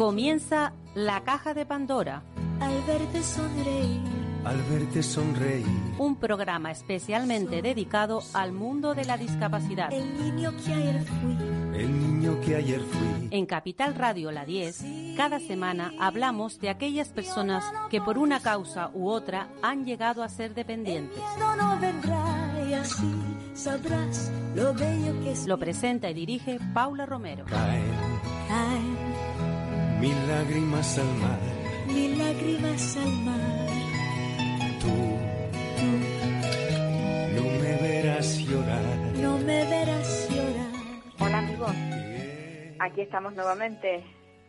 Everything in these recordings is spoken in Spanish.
Comienza La Caja de Pandora. Al verte sonreír. Al verte sonreír. Un programa especialmente dedicado al mundo de la discapacidad. El niño que ayer fui. El niño que ayer fui. En Capital Radio La 10, cada semana hablamos de aquellas personas que por una causa u otra han llegado a ser dependientes. No, no vendrá y así sabrás lo bello que es. Lo presenta y dirige Paula Romero. Caen Caen mil lágrimas al mar. mil lágrimas al mar. Tú no me verás llorar. No me verás llorar. Hola amigos, aquí estamos nuevamente.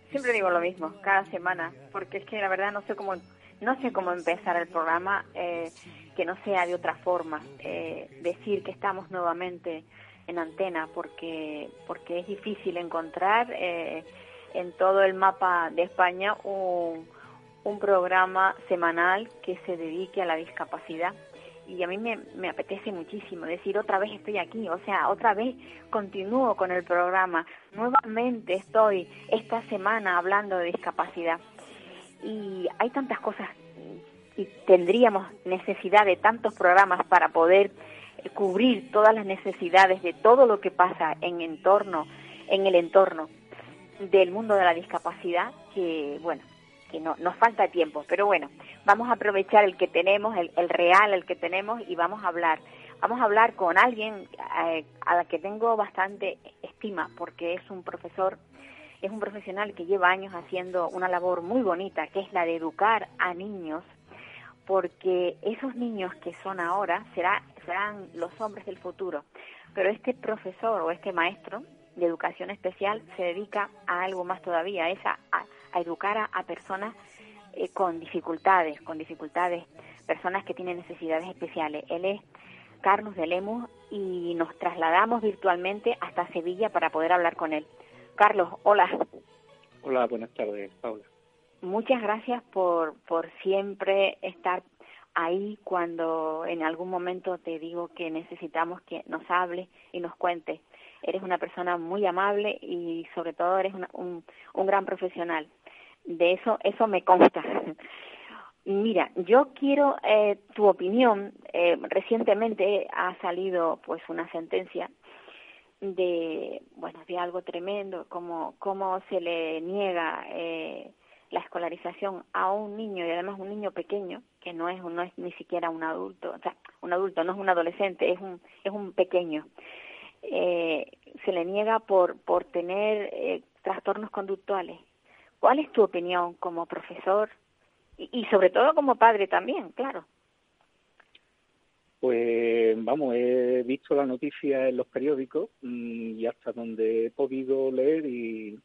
Siempre digo lo mismo, cada semana, porque es que la verdad no sé cómo no sé cómo empezar el programa eh, que no sea de otra forma. Eh, decir que estamos nuevamente en antena, porque porque es difícil encontrar eh, en todo el mapa de España un, programa semanal que se dedique a la discapacidad. Y a mí me, me apetece muchísimo decir otra vez estoy aquí, o sea, otra vez continúo con el programa, nuevamente estoy esta semana hablando de discapacidad. Y hay tantas cosas y tendríamos necesidad de tantos programas para poder eh, cubrir todas las necesidades de todo lo que pasa en entorno, en el entorno del mundo de la discapacidad que bueno que no, nos falta tiempo, pero bueno, vamos a aprovechar el que tenemos, el, el real, el que tenemos, y vamos a hablar. Vamos a hablar con alguien eh, a la que tengo bastante estima, porque es un profesor, es un profesional que lleva años haciendo una labor muy bonita, que es la de educar a niños, porque esos niños que son ahora será, serán los hombres del futuro. Pero este profesor o este maestro de educación especial se dedica a algo más todavía, es a, a- educar a, a personas eh, con dificultades, con dificultades, personas que tienen necesidades especiales. Él es Carlos de Lemus y nos trasladamos virtualmente hasta Sevilla para poder hablar con él. Carlos, hola. Hola, buenas tardes, Paula. Muchas gracias por, por siempre estar ahí cuando en algún momento te digo que necesitamos que nos hables y nos cuentes. Eres una persona muy amable y sobre todo eres una- un, gran profesional. De eso, eso me consta. Mira, yo quiero eh, tu opinión. Eh, recientemente ha salido pues una sentencia de bueno de algo tremendo como cómo se le niega eh, la escolarización a un niño y además un niño pequeño que no es no es ni siquiera un adulto o sea un adulto no es un adolescente es un es un pequeño eh, se le niega por por tener eh, trastornos conductuales. Cuál es tu opinión como profesor y, y sobre todo como padre también claro. Pues vamos, he visto la noticia en los periódicos mm, y hasta donde he podido leer y,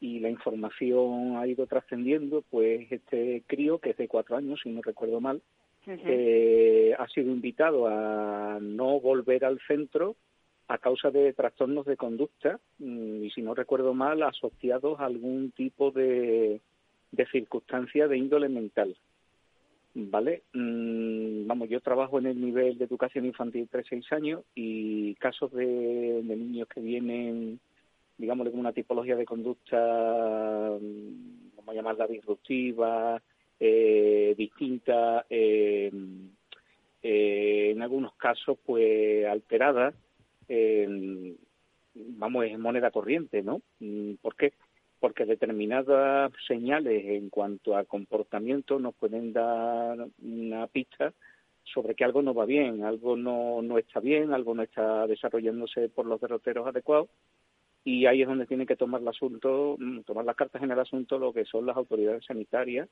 y la información ha ido trascendiendo, pues este crío, que es de cuatro años, si no recuerdo mal, eh, ha sido invitado a no volver al centro a causa de trastornos de conducta mm, y, si no recuerdo mal, asociados a algún tipo de, de circunstancia de índole mental. ¿Vale? Mm, vamos, yo trabajo en el nivel de educación infantil 3-6 años y casos de, niños que vienen, digámosle, con una tipología de conducta, mm, vamos a llamarla disruptiva, eh, distinta, eh, eh, en algunos casos, pues alterada, eh, vamos, es moneda corriente, ¿no? Mm, ¿Por qué? Porque determinadas señales en cuanto a comportamiento nos pueden dar una pista sobre que algo no va bien, algo no, no está bien, algo no está desarrollándose por los derroteros adecuados y ahí es donde tienen que tomar el asunto, mm, tomar las cartas en el asunto lo que son las autoridades sanitarias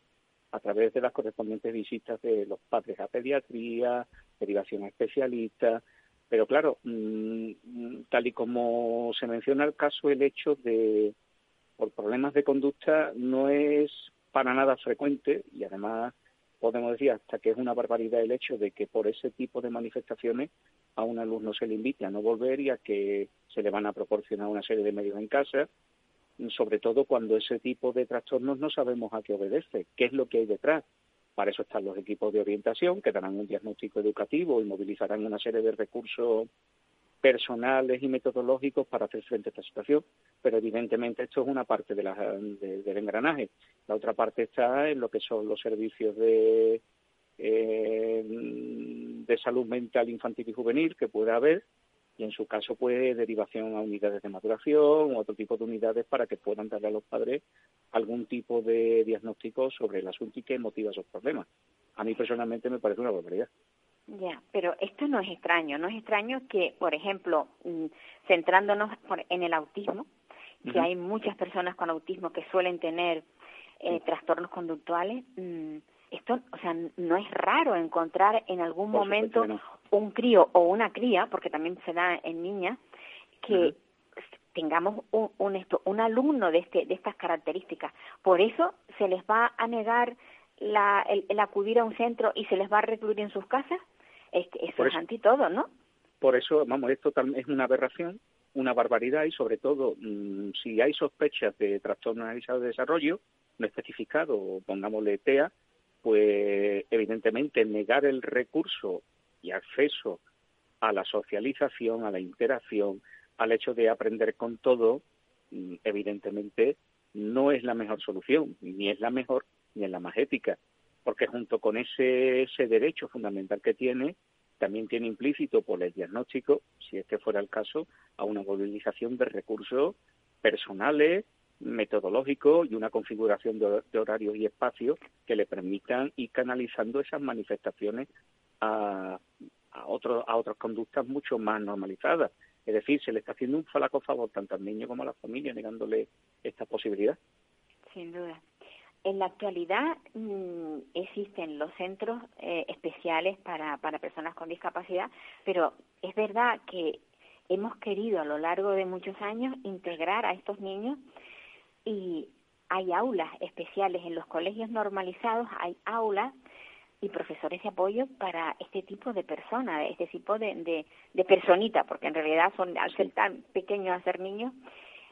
a través de las correspondientes visitas de los padres a pediatría, derivación a especialistas, pero claro, mm, tal y como se menciona el caso, el hecho de por problemas de conducta no es para nada frecuente y además podemos decir hasta que es una barbaridad el hecho de que por ese tipo de manifestaciones a un alumno se le invite a no volver y a que se le van a proporcionar una serie de medios en casa, sobre todo cuando ese tipo de trastornos no sabemos a qué obedece, qué es lo que hay detrás. Para eso están los equipos de orientación que darán un diagnóstico educativo y movilizarán una serie de recursos personales y metodológicos para hacer frente a esta situación, pero evidentemente esto es una parte de la, del engranaje. La otra parte está en lo que son los servicios de, eh, de salud mental infantil y juvenil que puede haber, y en su caso pues derivación a unidades de maduración o otro tipo de unidades para que puedan darle a los padres algún tipo de diagnóstico sobre el asunto y qué motiva esos problemas. A mí personalmente me parece una barbaridad. Ya, pero esto no es extraño, no es extraño que, por ejemplo, mm, centrándonos en el autismo, que hay muchas personas con autismo que suelen tener eh, trastornos conductuales, mm, esto, o sea, no es raro encontrar en algún momento un crío o una cría, porque también se da en niñas, que tengamos un, un, esto, un alumno de, este, de estas características. Por eso se les va a negar la, el, acudir a un centro y se les va a recluir en sus casas. Es eso es anti todo, ¿no? Por eso, vamos, esto es una aberración, una barbaridad y sobre todo, mm, si hay sospechas de trastorno analizado de desarrollo, no especificado, pongámosle TEA, pues evidentemente negar el recurso y acceso a la socialización, a la interacción, al hecho de aprender con todo, mm, evidentemente no es la mejor solución, ni es la mejor ni es la más ética, porque junto con ese, ese derecho fundamental que tiene, también tiene implícito por el diagnóstico, si este fuera el caso, a una movilización de recursos personales, metodológicos y una configuración de, horarios y espacios que le permitan ir canalizando esas manifestaciones a, a, otro, a otras conductas mucho más normalizadas. Es decir, se le está haciendo un falaco favor tanto al niño como a la familia, negándole esta posibilidad. Sin duda. En la actualidad mm, existen los centros eh, especiales para, para personas con discapacidad, pero es verdad que hemos querido a lo largo de muchos años integrar a estos niños y hay aulas especiales en los colegios normalizados, hay aulas y profesores de apoyo para este tipo de personas, este tipo de, de, de personitas, porque en realidad son, al ser tan pequeños, a ser niños.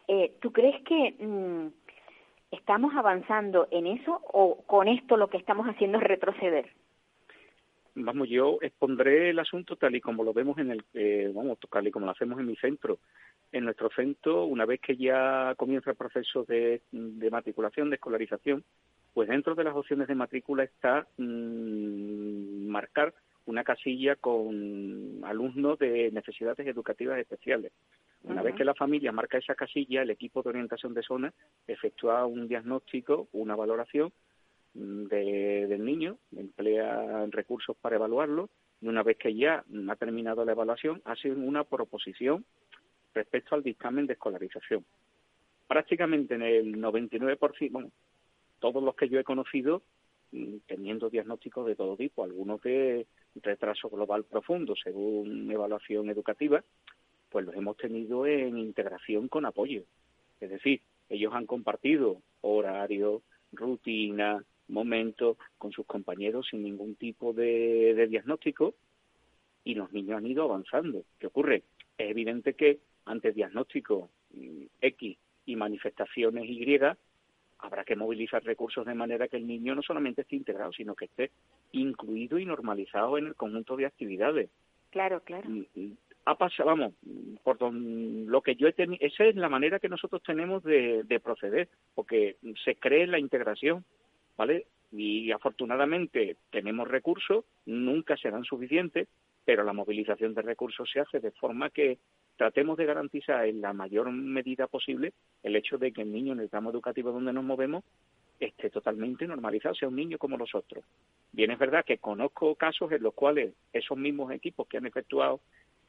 Eh, ¿Tú crees que mm, estamos avanzando en eso o con esto lo que estamos haciendo es retroceder? Vamos, yo expondré el asunto tal y como lo vemos en el, eh, vamos, tal y como lo hacemos en mi centro. En nuestro centro, una vez que ya comienza el proceso de, de matriculación, de escolarización, pues dentro de las opciones de matrícula está mmm, marcar una casilla con alumnos de necesidades educativas especiales. Una vez que la familia marca esa casilla, el equipo de orientación de zona efectúa un diagnóstico, una valoración mm, de, del niño, emplea recursos para evaluarlo y una vez que ya ha terminado la evaluación, hace una proposición respecto al dictamen de escolarización. Prácticamente en el 99%, bueno, todos los que yo he conocido mm, teniendo diagnósticos de todo tipo, algunos de retraso global profundo según evaluación educativa, pues los hemos tenido en integración con apoyo. Es decir, ellos han compartido horario, rutina, momentos con sus compañeros sin ningún tipo de, de diagnóstico y los niños han ido avanzando. ¿Qué ocurre? Es evidente que ante diagnóstico mm, X y manifestaciones Y, habrá que movilizar recursos de manera que el niño no solamente esté integrado, sino que esté incluido y normalizado en el conjunto de actividades. Claro, claro. Mm, mm, ha pasado, vamos, por lo que yo he tenido, esa es la manera que nosotros tenemos de, de proceder, porque se cree la integración, ¿vale? Y afortunadamente tenemos recursos, nunca serán suficientes, pero la movilización de recursos se hace de forma que tratemos de garantizar en la mayor medida posible el hecho de que el niño en el tramo educativo donde nos movemos esté totalmente normalizado, sea un niño como los otros. Bien, es verdad que conozco casos en los cuales esos mismos equipos que han efectuado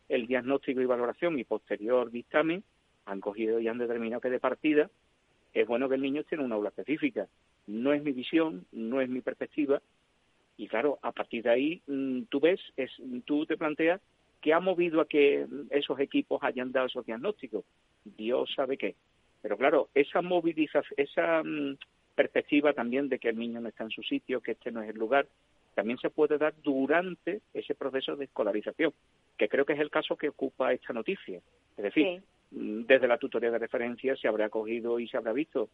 el diagnóstico y valoración y posterior dictamen han cogido y han determinado que de partida es bueno que el niño esté en una aula específica. No es mi visión, no es mi perspectiva, y claro, a partir de ahí mm, tú ves, es, tú te planteas ¿Qué ha movido a que esos equipos hayan dado esos diagnósticos? Dios sabe qué. Pero claro, esa movilización, esa mm, perspectiva también de que el niño no está en su sitio, que este no es el lugar, también se puede dar durante ese proceso de escolarización, que creo que es el caso que ocupa esta noticia. Es decir, mm, desde la tutoría de referencia se habrá cogido y se habrá visto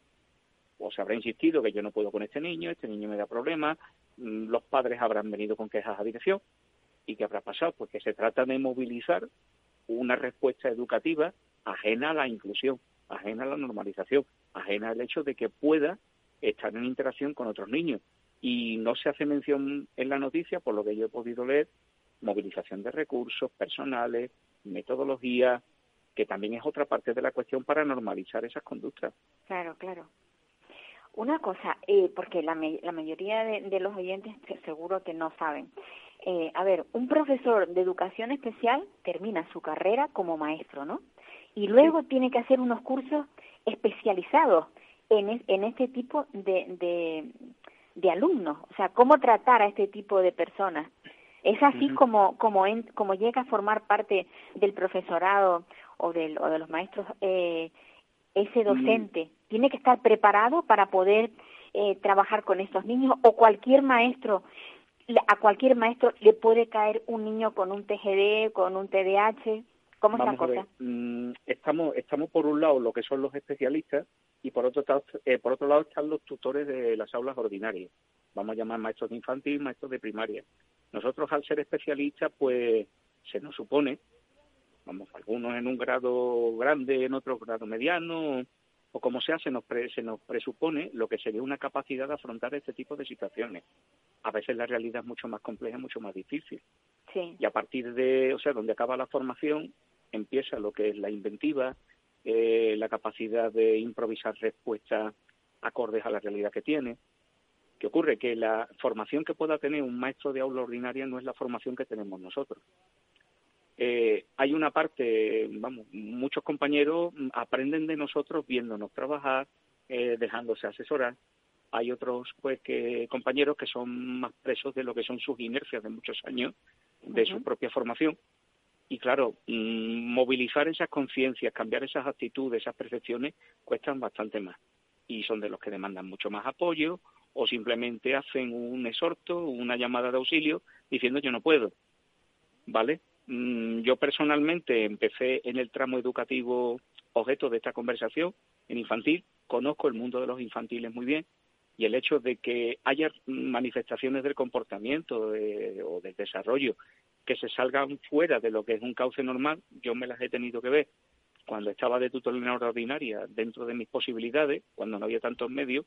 o se habrá insistido que yo no puedo con este niño, este niño me da problemas, mm, los padres habrán venido con quejas a dirección, ¿Y qué habrá pasado? Pues que se trata de movilizar una respuesta educativa ajena a la inclusión, ajena a la normalización, ajena al hecho de que pueda estar en interacción con otros niños. Y no se hace mención en la noticia, por lo que yo he podido leer, movilización de recursos personales, metodología, que también es otra parte de la cuestión para normalizar esas conductas. Claro, claro. Una cosa, eh, porque la, la mayoría de, los oyentes seguro que no saben. Eh, a ver, un profesor de educación especial termina su carrera como maestro, ¿no? Y luego tiene que hacer unos cursos especializados en, en este tipo de, de, de alumnos. O sea, cómo tratar a este tipo de personas. Es así como, como, en, como llega a formar parte del profesorado o, del, o de los maestros eh, ese mm. docente. Tiene que estar preparado para poder eh, trabajar con estos niños o cualquier maestro, a cualquier maestro le puede caer un niño con un TGD, con un TDAH. ¿Cómo es la cosa? Mm, estamos, estamos por un lado lo que son los especialistas y por otro, eh, por otro lado están los tutores de las aulas ordinarias. Vamos a llamar maestros de infantil, maestros de primaria. Nosotros al ser especialistas, pues se nos supone, vamos, algunos en un grado grande, en otro grado mediano, o como sea, se nos, se nos presupone lo que sería una capacidad de afrontar este tipo de situaciones. A veces la realidad es mucho más compleja, mucho más difícil. Sí. Y a partir de, o sea, donde acaba la formación, empieza lo que es la inventiva, eh, la capacidad de improvisar respuestas acordes a la realidad que tiene, ¿Qué ocurre? Que la formación que pueda tener un maestro de aula ordinaria no es la formación que tenemos nosotros. Eh, hay una parte, vamos, muchos compañeros aprenden de nosotros viéndonos trabajar, eh, dejándose asesorar. Hay otros, pues, que compañeros que son más presos de lo que son sus inercias de muchos años, de su propia formación. Y claro, mm, movilizar esas conciencias, cambiar esas actitudes, esas percepciones, cuestan bastante más. Y son de los que demandan mucho más apoyo o simplemente hacen un exhorto, una llamada de auxilio diciendo yo no puedo. ¿Vale? Mm, yo personalmente empecé en el tramo educativo objeto de esta conversación, en infantil, conozco el mundo de los infantiles muy bien y el hecho de que haya manifestaciones del comportamiento o del desarrollo que se salgan fuera de lo que es un cauce normal, yo me las he tenido que ver. Cuando estaba de tutor en ordinaria dentro de mis posibilidades, cuando no había tantos medios,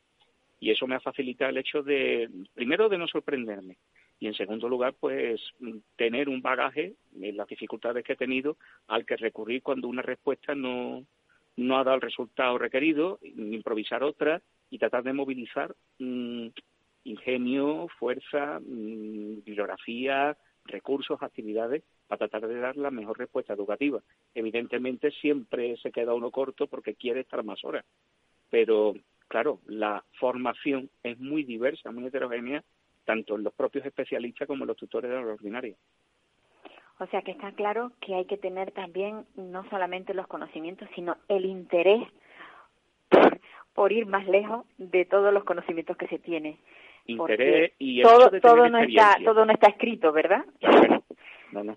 y eso me ha facilitado el hecho de, primero, de no sorprenderme y en segundo lugar, pues tener un bagaje en las dificultades que he tenido al que recurrir cuando una respuesta no, no ha dado el resultado requerido, improvisar otra y tratar de movilizar mm, ingenio, fuerza, mm, bibliografía, recursos, actividades para tratar de dar la mejor respuesta educativa. Evidentemente siempre se queda uno corto porque quiere estar más horas, pero claro, la formación es muy diversa, muy heterogénea, tanto en los propios especialistas como en los tutores de la ordinaria. O sea que está claro que hay que tener también no solamente los conocimientos, sino el interés por, ir más lejos de todos los conocimientos que se tiene. Interés y todo, todo no está todo no está escrito, ¿verdad? No, no.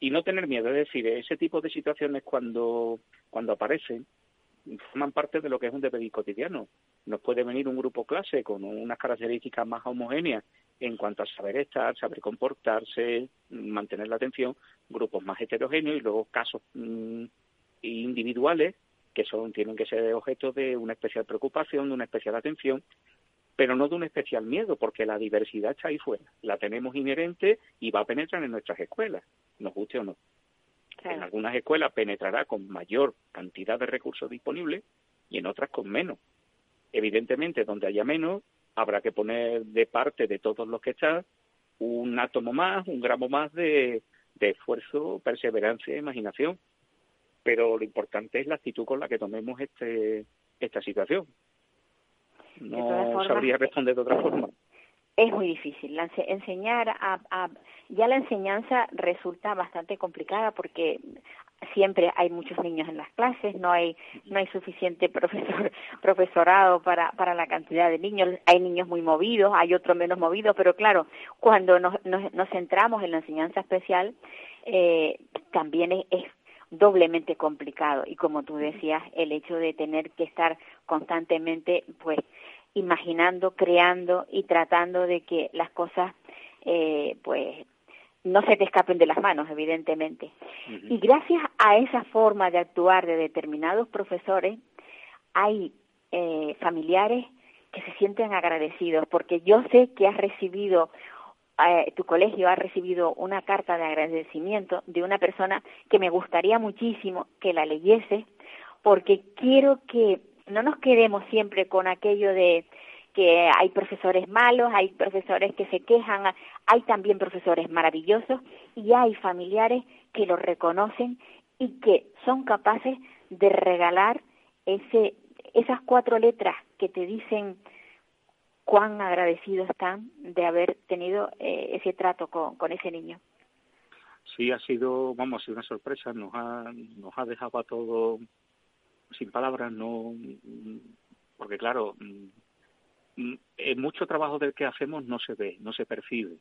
Y no tener miedo, es decir, ese tipo de situaciones cuando cuando aparecen forman parte de lo que es un deber cotidiano. Nos puede venir un grupo clase con unas características más homogéneas en cuanto a saber estar, saber comportarse, mantener la atención, grupos más heterogéneos y luego casos mm, individuales que son tienen que ser objeto de una especial preocupación, de una especial atención, pero no de un especial miedo, porque la diversidad está ahí fuera, la tenemos inherente y va a penetrar en nuestras escuelas, nos guste o no. En algunas escuelas penetrará con mayor cantidad de recursos disponibles y en otras con menos. Evidentemente, donde haya menos, habrá que poner de parte de todos los que están un átomo más, un gramo más de, esfuerzo, perseverancia e imaginación. Pero lo importante es la actitud con la que tomemos este, esta situación. No sabría responder de otra forma es muy difícil. enseñar a, ya la enseñanza resulta bastante complicada porque siempre hay muchos niños en las clases, no hay no hay suficiente profesor profesorado para para la cantidad de niños, hay niños muy movidos, hay otros menos movidos, pero claro, cuando nos nos, centramos en la enseñanza especial eh, también es doblemente complicado y como tú decías, el hecho de tener que estar constantemente pues imaginando, creando y tratando de que las cosas eh, pues no se te escapen de las manos, evidentemente. Y gracias a esa forma de actuar de determinados profesores, hay eh, familiares que se sienten agradecidos, porque yo sé que has recibido, eh, tu colegio ha recibido una carta de agradecimiento de una persona que me gustaría muchísimo que la leyese, porque quiero que no nos quedemos siempre con aquello de que hay profesores malos, hay profesores que se quejan, hay también profesores maravillosos y hay familiares que lo reconocen y que son capaces de regalar ese, esas cuatro letras que te dicen cuán agradecidos están de haber tenido eh, ese trato con, ese niño. Sí, ha sido, vamos, ha sido una sorpresa, nos ha, nos ha dejado a todos sin palabras, no, porque claro, Mm, eh, mucho trabajo del que hacemos no se ve, no se percibe.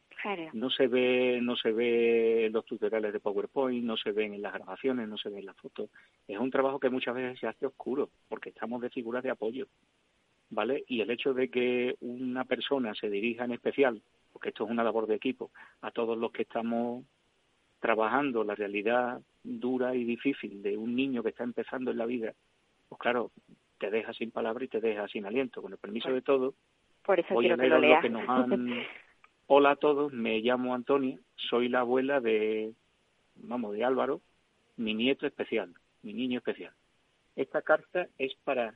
No se ve, no se ve en los tutoriales de PowerPoint, no se ven en las grabaciones, no se ve en las fotos. Es un trabajo que muchas veces se hace oscuro, porque estamos de figuras de apoyo, ¿vale? Y el hecho de que una persona se dirija en especial, porque esto es una labor de equipo, a todos los que estamos trabajando la realidad dura y difícil de un niño que está empezando en la vida, pues claro, te deja sin palabra y te deja sin aliento. Con el permiso de todos, Por eso voy a leer lo, que nos han... Hola a todos, me llamo Antonia, soy la abuela de, vamos, de Álvaro, mi nieto especial, mi niño especial. Esta carta es para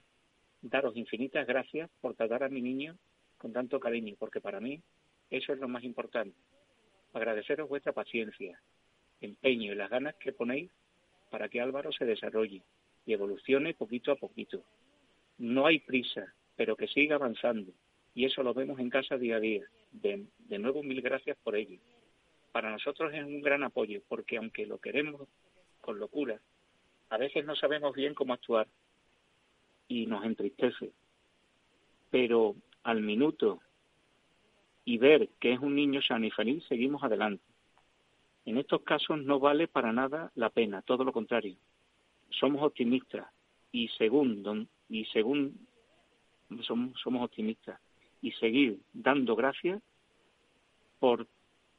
daros infinitas gracias por tratar a mi niño con tanto cariño, porque para mí eso es lo más importante. Agradeceros vuestra paciencia, empeño y las ganas que ponéis para que Álvaro se desarrolle y evolucione poquito a poquito no hay prisa, pero que siga avanzando. Y eso lo vemos en casa día a día. De, nuevo, mil gracias por ello. Para nosotros es un gran apoyo, porque aunque lo queremos con locura, a veces no sabemos bien cómo actuar y nos entristece. Pero al minuto y ver que es un niño sano y feliz, seguimos adelante. En estos casos no vale para nada la pena, todo lo contrario. Somos optimistas y según y según somos, somos optimistas y seguir dando gracias por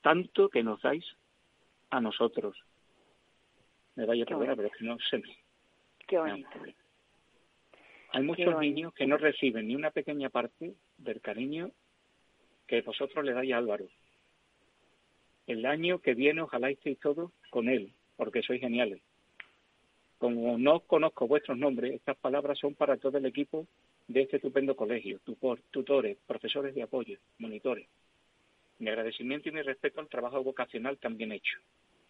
tanto que nos dais a nosotros. Me vaya a perder, pero es que no sé. Qué bonito. Hay muchos niños que no reciben ni una pequeña parte del cariño que vosotros le dais a Álvaro. El año que viene ojalá estéis todos con él, porque sois geniales. Como no conozco vuestros nombres, estas palabras son para todo el equipo de este estupendo colegio, tutores, profesores de apoyo, monitores. Mi agradecimiento y mi respeto al trabajo vocacional también hecho.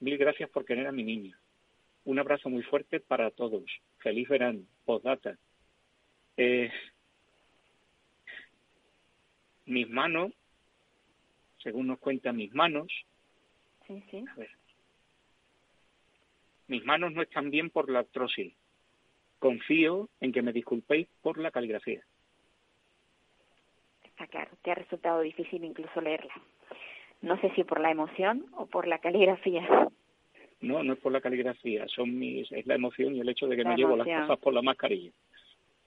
Mil gracias por querer a mi niño. Un abrazo muy fuerte para todos. Feliz verano. Postdata. Eh, mis manos, según nos cuentan mis manos, sí, sí. Mis manos no están bien por la artrosis. Confío en que me disculpéis por la caligrafía. Está claro, te ha resultado difícil incluso leerla. No sé si por la emoción o por la caligrafía. No, no es por la caligrafía, son mis, es la emoción y el hecho de que no llevo las cosas por la mascarilla.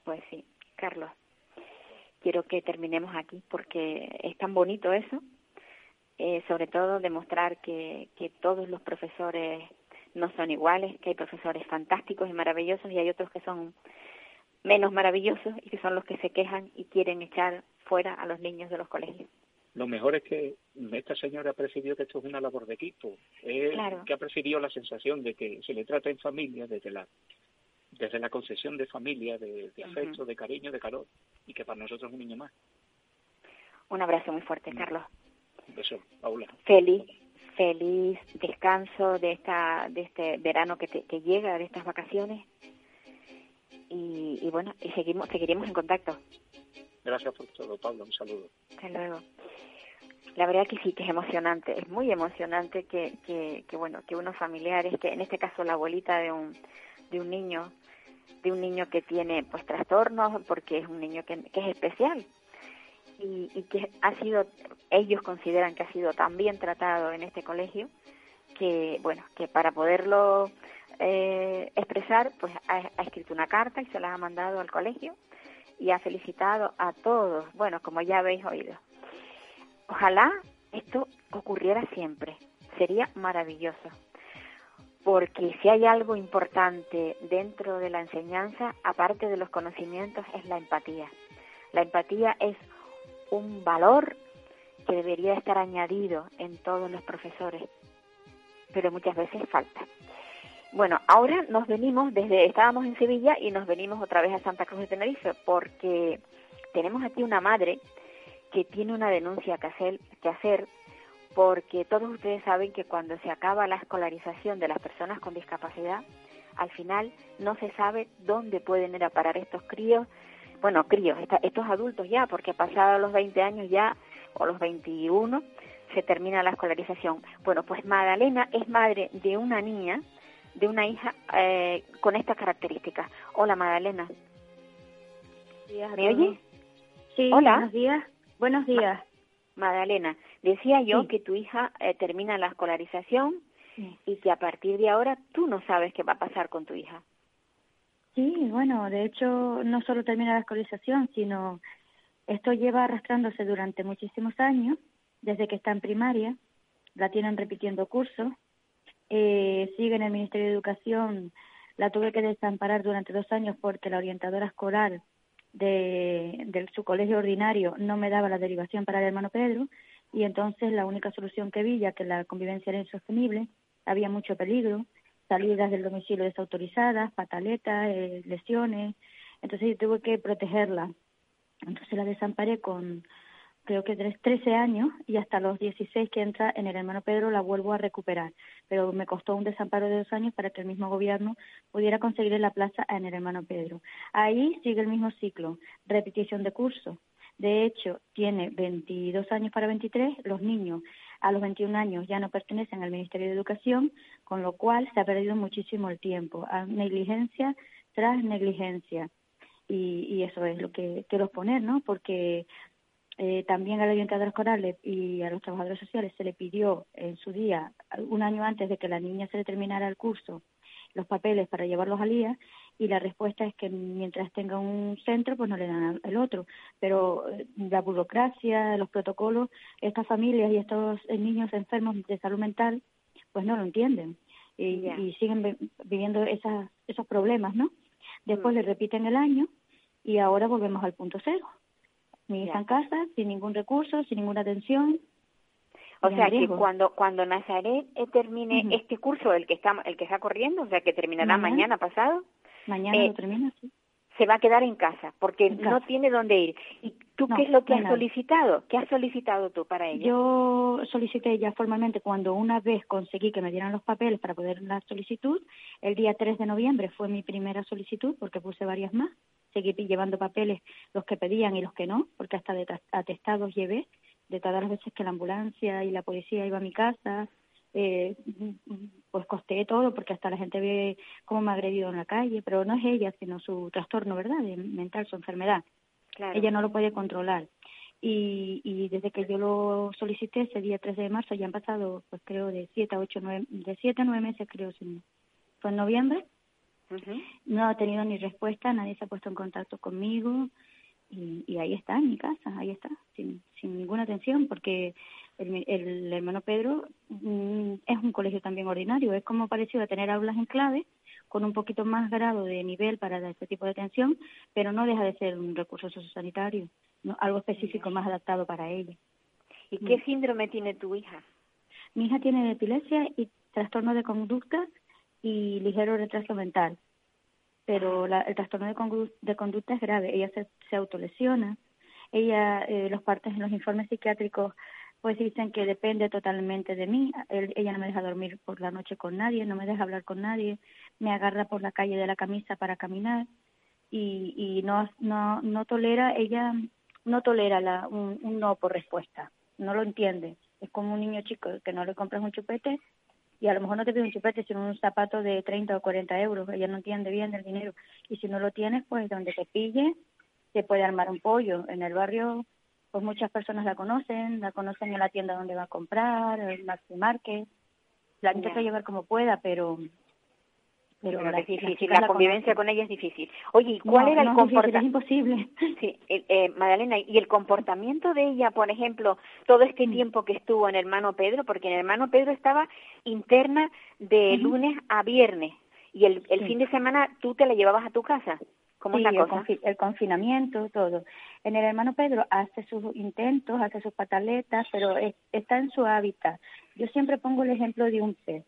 Pues sí, Carlos. Quiero que terminemos aquí porque es tan bonito eso. Eh, sobre todo demostrar que, que todos los profesores no son iguales, que hay profesores fantásticos y maravillosos y hay otros que son menos maravillosos y que son los que se quejan y quieren echar fuera a los niños de los colegios. Lo mejor es que esta señora ha percibido que esto es una labor de equipo, que ha percibido la sensación de que se le trata en familia desde la desde la concesión de familia, de, afecto, de cariño, de calor, y que para nosotros es un niño más. Un abrazo muy fuerte. Carlos. Un beso, Paula. Feliz feliz descanso de esta de este verano que, que llega, de estas vacaciones. Y, y, bueno, y seguimos seguiremos en contacto. Gracias por todo, Pablo. Un saludo. Hasta luego. La verdad que sí, que es emocionante, es muy emocionante que, que, que, bueno, que unos familiares, que en este caso la abuelita de un, de un niño, de un niño que tiene pues trastornos, porque es un niño que, que es especial, y, y, que ha sido, ellos consideran que ha sido tan bien tratado en este colegio que, bueno, que para poderlo eh, expresar, pues ha, ha, escrito una carta y se la ha mandado al colegio y ha felicitado a todos, bueno, como ya habéis oído. Ojalá esto ocurriera siempre, sería maravilloso. Porque si hay algo importante dentro de la enseñanza, aparte de los conocimientos, es la empatía. La empatía es un valor que debería estar añadido en todos los profesores, pero muchas veces falta. Bueno, ahora nos venimos desde, estábamos en Sevilla y nos venimos otra vez a Santa Cruz de Tenerife porque tenemos aquí una madre que tiene una denuncia que hacer, que hacer porque todos ustedes saben que cuando se acaba la escolarización de las personas con discapacidad, al final no se sabe dónde pueden ir a parar estos críos, bueno, críos, estos adultos ya, porque pasados los 20 años ya, o los 21, se termina la escolarización. Bueno, pues Magdalena es madre de una niña, de una hija eh, con estas características. Hola, Magdalena. ¿Me oye? Sí, Hola. buenos días. Buenos días. Magdalena, decía yo Sí. que tu hija eh, termina la escolarización Sí. y que a partir de ahora tú no sabes qué va a pasar con tu hija. Sí, bueno, de hecho no solo termina la escolarización, sino esto lleva arrastrándose durante muchísimos años, desde que está en primaria, la tienen repitiendo cursos, eh, sigue en el Ministerio de Educación, la tuve que desamparar durante dos años porque la orientadora escolar de, de su colegio ordinario no me daba la derivación para el hermano Pedro y entonces la única solución que vi, ya que la convivencia era insostenible, había mucho peligro, salidas del domicilio desautorizadas, pataletas, eh, lesiones, entonces yo tuve que protegerla. Entonces la desamparé con creo que tres- 13 años y hasta los 16 que entra en el hermano Pedro la vuelvo a recuperar. Pero me costó un desamparo de dos años para que el mismo gobierno pudiera conseguir la plaza en el hermano Pedro. Ahí sigue el mismo ciclo, repetición de curso. De hecho, tiene 22 años para 23, los niños a los 21 años ya no pertenecen al Ministerio de Educación, con lo cual se ha perdido muchísimo el tiempo, a negligencia tras negligencia. Y, y eso es lo que quiero exponer, ¿no? Porque eh, también a la orientadora escolar y a los trabajadores sociales se le pidió en su día, un año antes de que la niña se le terminara el curso, los papeles para llevarlos al día y la respuesta es que mientras tenga un centro pues no le dan el otro. Pero eh, la burocracia los protocolos estas familias y estos eh, niños enfermos de salud mental pues no lo entienden. Y, siguen vi- viviendo esas, esos problemas no después Mm. le repiten el año y ahora volvemos al punto cero. Mi hija Ya. en casa sin ningún recurso sin ninguna atención. O sea que cuando cuando Nazaret eh, termine este curso, el que está el que está corriendo, o sea que terminará Mañana. mañana pasado, mañana eh, lo termina sí se va a quedar en casa porque En no tiene dónde ir. ¿Y tú No, qué es lo que has nada. solicitado? ¿Qué has solicitado tú para ella? Yo solicité ya formalmente cuando una vez conseguí que me dieran los papeles para poder la solicitud. El día 3 de noviembre fue mi primera solicitud porque puse varias más. Seguí llevando papeles, los que pedían y los que no, porque hasta de atestados llevé de todas las veces que la ambulancia y la policía iba a mi casa. Eh, pues costeé todo porque hasta la gente ve cómo me ha agredido en la calle, pero no es ella, sino su trastorno, ¿verdad? De mental, su enfermedad Claro. ella no lo puede controlar. Y, y desde que yo lo solicité ese día 3 de marzo ya han pasado, pues creo, de 7 a 8, 9, de 7 a 9 meses, creo, si no- fue en noviembre. No ha tenido ni respuesta, nadie se ha puesto en contacto conmigo y, y ahí está, en mi casa, ahí está, sin, sin ninguna atención, porque el, el hermano Pedro mm, es un colegio también ordinario, es como parecido a tener aulas en clave, con un poquito más grado de nivel para este tipo de atención, pero no deja de ser un recurso sociosanitario, ¿no? algo específico más adaptado para ella. ¿Y qué Mm. síndrome tiene tu hija? Mi hija tiene epilepsia y trastorno de conducta y ligero retraso mental, pero la- el trastorno de, de conducta es grave. Ella se, se autolesiona. Ella, eh, los partes en los informes psiquiátricos, pues dicen que depende totalmente de mí. Él- ella no me deja dormir por la noche con nadie, no me deja hablar con nadie, me agarra por la calle de la camisa para caminar y, y no, no, no tolera, ella no tolera la, un, un no por respuesta, no lo entiende. Es como un niño chico que no le compras un chupete y a lo mejor no te pide un chupete, sino un zapato de 30 o 40 euros. Ella no entiende bien del dinero. Y si no lo tienes, pues donde te pille, te puede armar un pollo. En el barrio, pues muchas personas la conocen, la conocen en la tienda donde va a comprar, el Maxi Market. La intenta Ya. llevar como pueda, pero Pero Pero la, es difícil, la convivencia con ella es difícil. Oye, ¿y cuál No, era el no comportamiento? Es imposible. Sí, eh, eh, Magdalena, y el comportamiento de ella, por ejemplo, todo este Mm. tiempo que estuvo en Hermano Pedro, porque en Hermano Pedro estaba interna de lunes a viernes, y el, el Sí. fin de semana tú te la llevabas a tu casa. ¿Cómo sí, es la el, cosa? confi- el confinamiento, todo. En el hermano Pedro hace sus intentos, hace sus pataletas, pero es- está en su hábitat. Yo siempre pongo el ejemplo de un pez.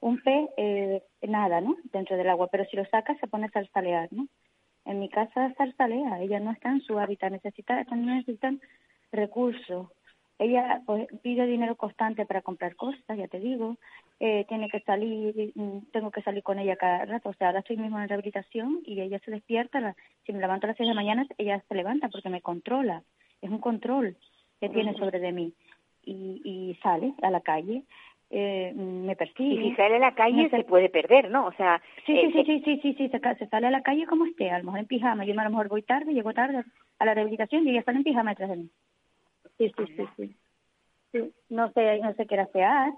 Un pez eh, nada, ¿no? Dentro del agua, pero si lo saca se pone a zarzalear, ¿no? En mi casa zarzalea, ella no está en su hábitat, necesita, necesitan recursos. Ella pues, pide dinero constante para comprar cosas, ya te digo, eh, tiene que salir, mm, tengo que salir con ella cada rato, o sea, ahora estoy mismo en rehabilitación y ella se despierta, la- si me levanto a las seis de la mañana, ella se levanta porque me controla, es un control que tiene sobre de mí y, y sale a la calle, eh, me persigue. Y si sale a la calle se puede perder, ¿no? O sea, Sí, eh, sí, sí, sí, sí, sí, sí, se, ca- se sale a la calle como esté, a lo mejor en pijama. Yo a lo mejor voy tarde, llego tarde a la rehabilitación y ella sale en pijama detrás de mí. Sí, sí, sí, sí. Sí, No sé, no se quiere asear,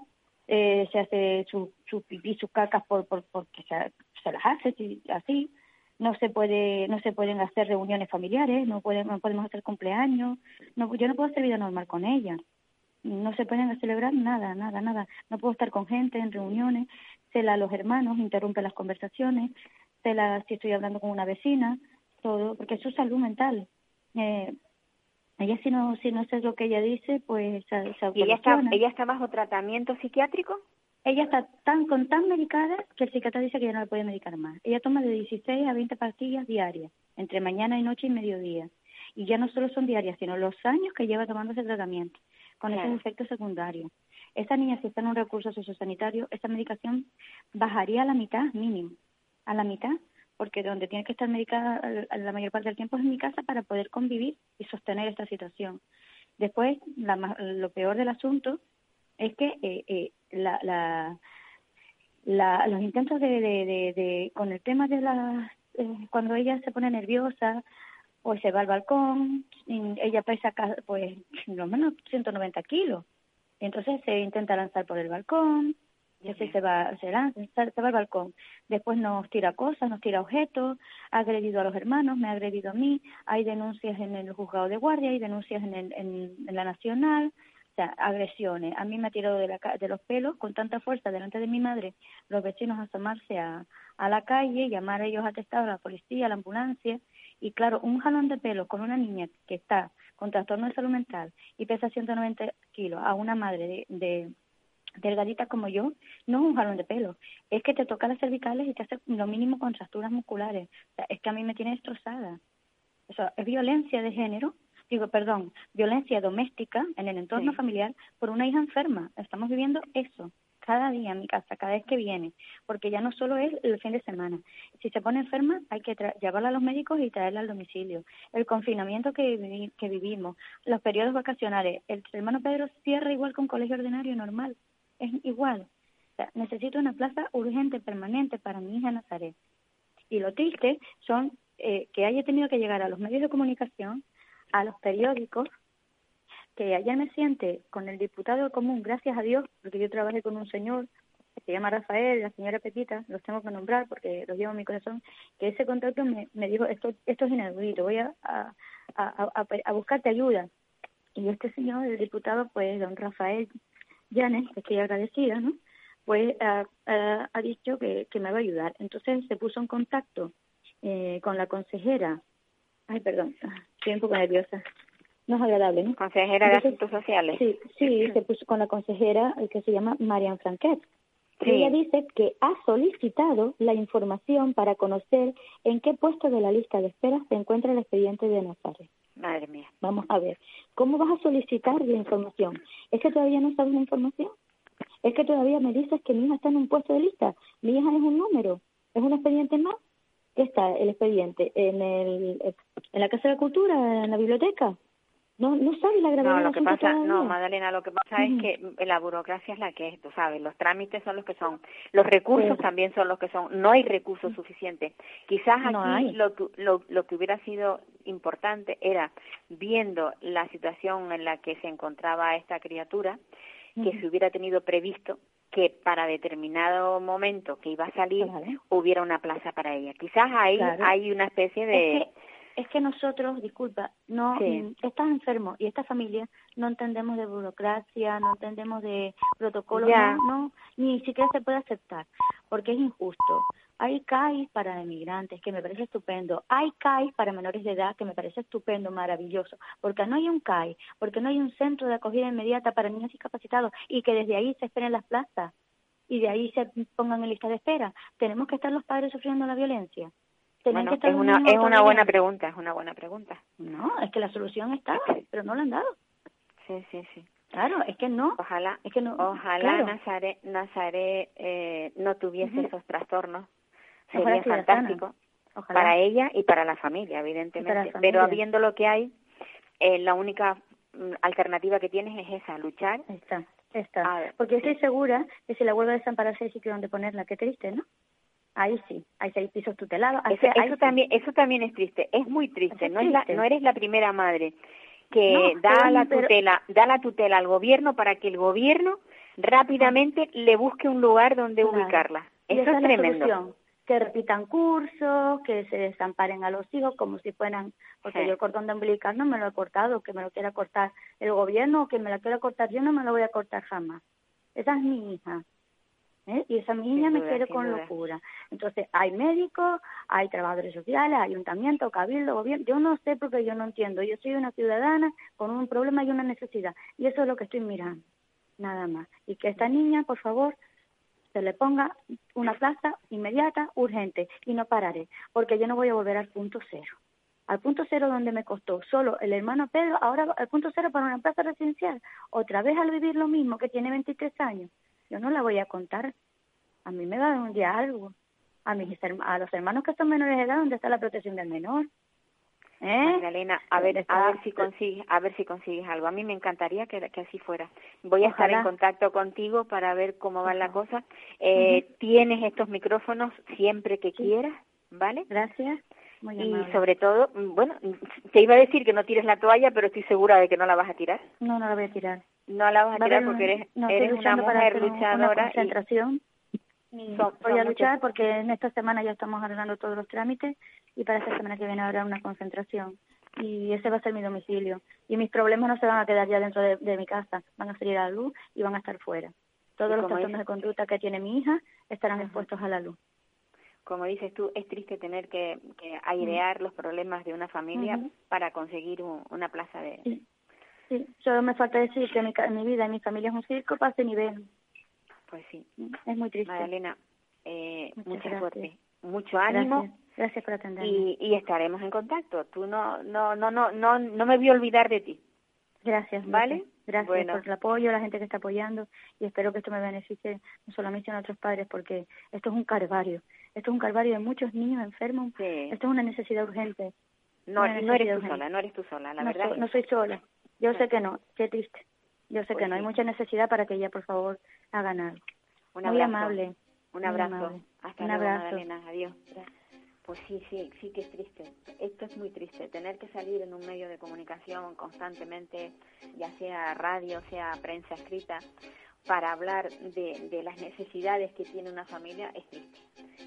eh, se hace su, su pipí, sus cacas por, por, porque se, se las hace sí, así. No se puede, no se pueden hacer reuniones familiares, no pueden, no podemos hacer cumpleaños. No, yo no puedo hacer vida normal con ella no se pueden celebrar nada, nada, nada. No puedo estar con gente en reuniones, cela a los hermanos, interrumpe las conversaciones, cela si estoy hablando con una vecina, todo, porque es su salud mental. Eh, ella si no, si no sé lo que ella dice, pues se, se ¿y ella está, ella está bajo tratamiento psiquiátrico? Ella está tan con tan medicada que el psiquiatra dice que ya no la puede medicar más. Ella toma de 16 a 20 pastillas diarias, entre mañana y noche y mediodía. Y ya no solo son diarias, sino los años que lleva tomando ese tratamiento, con Claro. esos efectos secundarios. Esa niña, si está en un recurso sociosanitario, esa medicación bajaría a la mitad mínimo, a la mitad, porque donde tiene que estar medicada la mayor parte del tiempo es en mi casa para poder convivir y sostener esta situación. Después, la lo peor del asunto es que eh, eh, la, la, la- los intentos de, de, con el tema de la eh, cuando ella se pone nerviosa pues se va al balcón ella pesa pues lo menos 190 kilos entonces se intenta lanzar por el balcón y así se va se lanza se va al balcón después nos tira cosas nos tira objetos ha agredido a los hermanos me ha agredido a mí hay denuncias en el juzgado de guardia hay denuncias en, el, en, en la nacional o sea, agresiones. A mí me ha tirado de, la, de los pelos con tanta fuerza delante de mi madre, los vecinos a asomarse a, a la calle, llamar a ellos atestados a la policía, a la ambulancia. Y claro, un jalón de pelos con una niña que está con trastorno de salud mental y pesa 190 kilos a una madre de, de delgadita como yo, no es un jalón de pelo, es que te toca las cervicales y te hace lo mínimo contracturas musculares. O sea, es que a mí me tiene destrozada. Eso es violencia de género, digo, perdón, violencia doméstica en el entorno Sí. familiar por una hija enferma. Estamos viviendo eso cada día en mi casa, cada vez que viene, porque ya no solo es el fin de semana. Si se pone enferma, hay que tra- llevarla a los médicos y traerla al domicilio. El confinamiento que, vivi- que vivimos, los periodos vacacionales, el hermano Pedro cierra igual que un colegio ordinario normal, es igual. Necesito una plaza urgente, permanente para mi hija Nazaret. Y lo triste son eh, que haya tenido que llegar a los medios de comunicación, a los periódicos, que ayer me siente con el diputado común, gracias a Dios, porque yo trabajé con un señor que se llama Rafael, la señora Pepita, los tengo que nombrar porque los llevo en mi corazón, que ese contacto me, dijo, esto, esto es inaudito, voy a, a, a, a buscarte ayuda. Y este señor, el diputado, pues, don Rafael Que estoy agradecida, ¿no? Pues ha, ha- ha dicho que, que me va a ayudar. Entonces se puso en contacto eh, con la consejera. Ay, perdón, estoy un poco nerviosa. No es agradable, ¿no? Consejera de Asuntos Sociales. Sí, sí, se puso con la consejera eh, que se llama Marian Franquet. Sí. Ella dice que ha solicitado la información para conocer en qué puesto de la lista de espera se encuentra el expediente de Nazaret. Madre mía. Vamos a ver, ¿cómo vas a solicitar la información? ¿Es que todavía no sabes la información? ¿Es que todavía me dices que mi hija está en un puesto de lista? Mi hija es un número, es un expediente más. ¿Qué está el expediente? ¿En, el, en la Casa de la Cultura? ¿En la biblioteca? No, no sabes la gravedad No, lo que pasa, no, todavía. Magdalena, lo que pasa es que la burocracia es la que es, tú sabes, los trámites son los que son, los recursos Sí. también son los que son, no hay recursos suficientes. Quizás No aquí hay. lo, que, lo, lo que hubiera sido importante era, viendo la situación en la que se encontraba esta criatura, que se hubiera tenido previsto que para determinado momento que iba a salir hubiera una plaza para ella. Quizás ahí hay una especie de es que nosotros, disculpa, no mm, estás enfermo y esta familia no entendemos de burocracia, no entendemos de protocolos, no, ni siquiera se puede aceptar, porque es injusto. Hay CAIs para emigrantes, que me parece estupendo. Hay CAIs para menores de edad, que me parece estupendo, maravilloso. Porque no hay un CAI, porque no hay un centro de acogida inmediata para niños discapacitados y que desde ahí se esperen las plazas y de ahí se pongan en lista de espera. Tenemos que estar los padres sufriendo la violencia. Bueno, es una, es una buena pregunta, es una buena pregunta. No, es que la solución está, pero no la han dado. Sí, sí, sí. Claro, es que no. Ojalá, es que no, ojalá Nazaré, eh, no tuviese esos trastornos. Sería fantástico para ella y para la familia, evidentemente. Pero habiendo lo que hay, eh, la única mm, alternativa que tienes es esa, luchar. Está, está. Porque estoy segura que si la vuelve a desampararse hay sitio donde ponerla. Qué triste, ¿no? Ahí sí, hay seis pisos tutelados. Eso, también, eso también es triste, es muy triste. no, Es la, no eres la primera madre que da la tutela, da la tutela al gobierno para que el gobierno rápidamente le busque un lugar donde ubicarla. Eso es tremendo. que repitan cursos, que se desamparen a los hijos como si fueran, porque yo el cordón de umbilical no me lo he cortado, que me lo quiera cortar el gobierno o que me lo quiera cortar yo no me lo voy a cortar jamás. Esa es mi hija. ¿Eh? y esa niña me quiere con locura. Entonces, hay médicos, hay trabajadores sociales, ayuntamiento, cabildo, gobierno. Yo no sé porque yo no entiendo. Yo soy una ciudadana con un problema y una necesidad. Y eso es lo que estoy mirando, nada más. Y que esta niña, por favor, se le ponga una plaza inmediata, urgente, y no pararé, porque yo no voy a volver al punto cero. Al punto cero donde me costó solo el hermano Pedro, ahora al punto cero para una plaza residencial. Otra vez al vivir lo mismo, que tiene 23 años yo no la voy a contar. A mí me va a dar un día algo. A, mis, a los hermanos que son menores de edad, ¿dónde está la protección del menor? ¿Eh? Magdalena, a ver, a ver si consigues, a ver si consigues algo. A mí me encantaría que, que así fuera. Voy a estar en contacto contigo para ver cómo va la cosa. Eh, Tienes estos micrófonos siempre que quieras, ¿vale? Gracias. Muy y sobre todo, bueno, te iba a decir que no tires la toalla, pero estoy segura de que no la vas a tirar. No, no la voy a tirar. No la vas a tirar porque eres, eres una mujer luchadora. Una concentración. Y, voy a luchar porque en esta semana ya estamos arreglando todos los trámites y para esta semana que viene habrá una concentración. Y ese va a ser mi domicilio. Y mis problemas no se van a quedar ya dentro de, mi casa, van a salir a la luz y van a estar fuera. Todos los trastornos de conducta que tiene mi hija estarán expuestos a la luz. Como dices tú, es triste tener que, airear los problemas de una familia para conseguir una plaza de, Sí, solo me falta decir que mi, mi vida y mi familia es un circo, pase ni ven. Pues sí. Es muy triste. Magdalena, eh, mucha suerte, mucho ánimo. Gracias, por atenderme. Y, y, estaremos en contacto. Tú no, no, no, no, no, no me voy a olvidar de ti. Gracias. ¿Vale? Gracias por el apoyo, la gente que está apoyando y espero que esto me beneficie no solo a mí, sino a otros padres porque esto es un calvario. Esto es un calvario de muchos niños enfermos. Esto es una necesidad urgente. No, no eres tú sola, no eres tú sola, la verdad. no soy sola. Yo sé que no, qué triste. Yo sé que pues no, hay mucha necesidad para que ella, por favor, haga nada. Un Muy amable. Un abrazo. Hasta luego, Magdalena. Adiós. Pues sí, sí, sí que es triste. Esto es muy triste. Tener que salir en un medio de comunicación constantemente, ya sea radio, sea prensa escrita, para hablar de, de las necesidades que tiene una familia, es triste.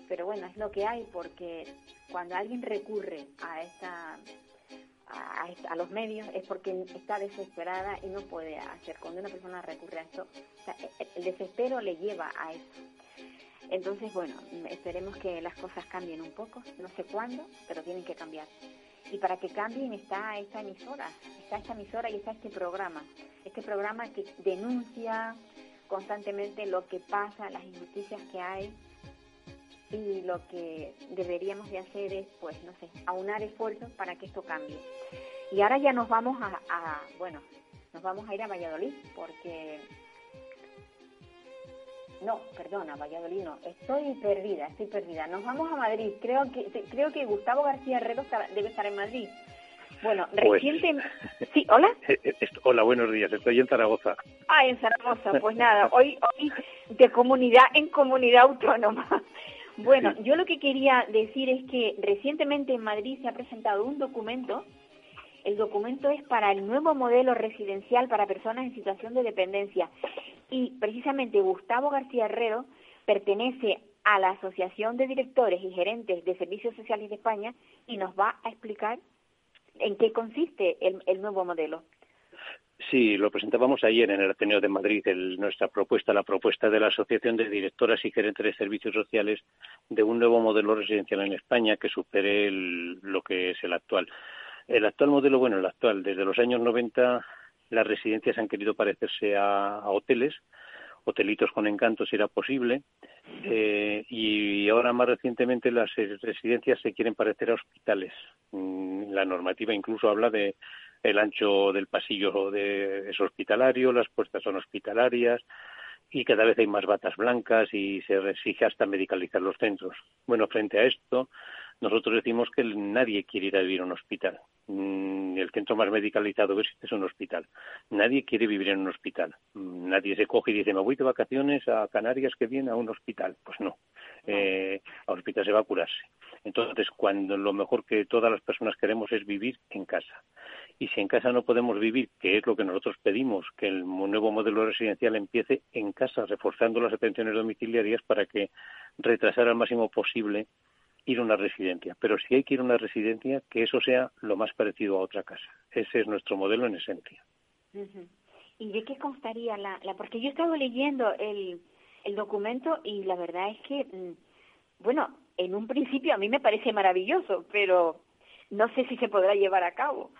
Pero bueno, es lo que hay porque cuando alguien recurre a esta a, los medios es porque está desesperada y no puede hacer. Cuando una persona recurre a esto, el desespero le lleva a eso. Entonces, bueno, esperemos que las cosas cambien un poco, no sé cuándo, pero tienen que cambiar. Y para que cambien está esta emisora, está esta emisora y está este programa. Este programa que denuncia constantemente lo que pasa, las injusticias que hay, y lo que deberíamos de hacer es, pues, no sé, aunar esfuerzos para que esto cambie. Y ahora ya nos vamos a, bueno, nos vamos a ir a Valladolid porque... No, perdona, Valladolid no, estoy perdida, estoy perdida. Nos vamos a Madrid, creo que creo que Gustavo García Herrero debe estar en Madrid. Bueno, pues, reciente... Sí, hola. Eh, eh, hola, buenos días. Estoy en Zaragoza. Ah, en Zaragoza. Pues nada, hoy, hoy de comunidad en comunidad autónoma. Bueno, yo lo que quería decir es que recientemente en Madrid se ha presentado un documento. El documento es para el nuevo modelo residencial para personas en situación de dependencia. y precisamente Gustavo García Herrero pertenece a la Asociación de Directores y Gerentes de Servicios Sociales de España y nos va a explicar en qué consiste el, nuevo modelo. Sí, lo presentábamos ayer en el Ateneo de Madrid, nuestra propuesta, la propuesta de la Asociación de Directoras y Gerentes de Servicios Sociales de un nuevo modelo residencial en España que supere lo que es el actual. El actual modelo, bueno, el actual, desde los años 90 las residencias han querido parecerse a, hoteles, hotelitos con encanto si era posible, eh, y ahora más recientemente las residencias se quieren parecer a hospitales. Mm, la normativa incluso habla de el ancho del pasillo de, es hospitalario, las puertas son hospitalarias y cada vez hay más batas blancas y se exige hasta medicalizar los centros. Bueno, frente a esto, nosotros decimos que nadie quiere ir a vivir en un hospital. Mm, el centro más medicalizado que existe es un hospital. Nadie quiere vivir en un hospital. Mm, nadie se coge y dice, me voy de vacaciones a Canarias que viene a un hospital. Pues no. Eh, a hospital se va a curarse. Entonces, cuando lo mejor que todas las personas queremos es vivir en casa. Y si en casa no podemos vivir, que es lo que nosotros pedimos, que el nuevo modelo residencial empiece en casa, reforzando las atenciones domiciliarias para que retrasar al máximo posible ir a una residencia, pero si hay que ir a una residencia, que eso sea lo más parecido a otra casa. Ese es nuestro modelo en esencia. ¿Y de qué constaría la, la, Porque yo he estado leyendo el, el documento y la verdad es que, mm, bueno, en un principio a mí me parece maravilloso, pero no sé si se podrá llevar a cabo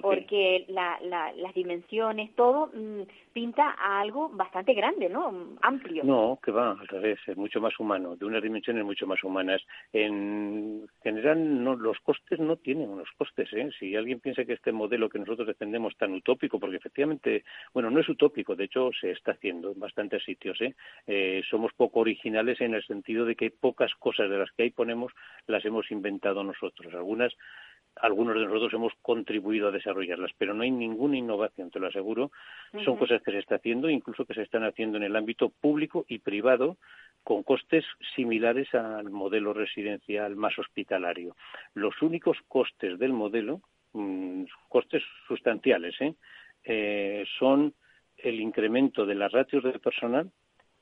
porque la, la, las dimensiones, todo mm, pinta a algo bastante grande, ¿no? Amplio. No, que va, al revés, es mucho más humano, de unas dimensiones mucho más humanas. En general, no, los costes no tienen unos costes, ¿eh? Si alguien piensa que este modelo que nosotros defendemos es tan utópico, porque efectivamente, bueno, no es utópico, de hecho se está haciendo en bastantes sitios, ¿eh? eh somos poco originales en el sentido de que pocas cosas de las que ahí ponemos las hemos inventado nosotros. Algunas algunos de nosotros hemos contribuido a desarrollarlas, pero no hay ninguna innovación, te lo aseguro. Son cosas que se están haciendo, incluso que se están haciendo en el ámbito público y privado, con costes similares al modelo residencial más hospitalario. Los únicos costes del modelo, mm, costes sustanciales, ¿eh? ¿eh? son el incremento de las ratios del personal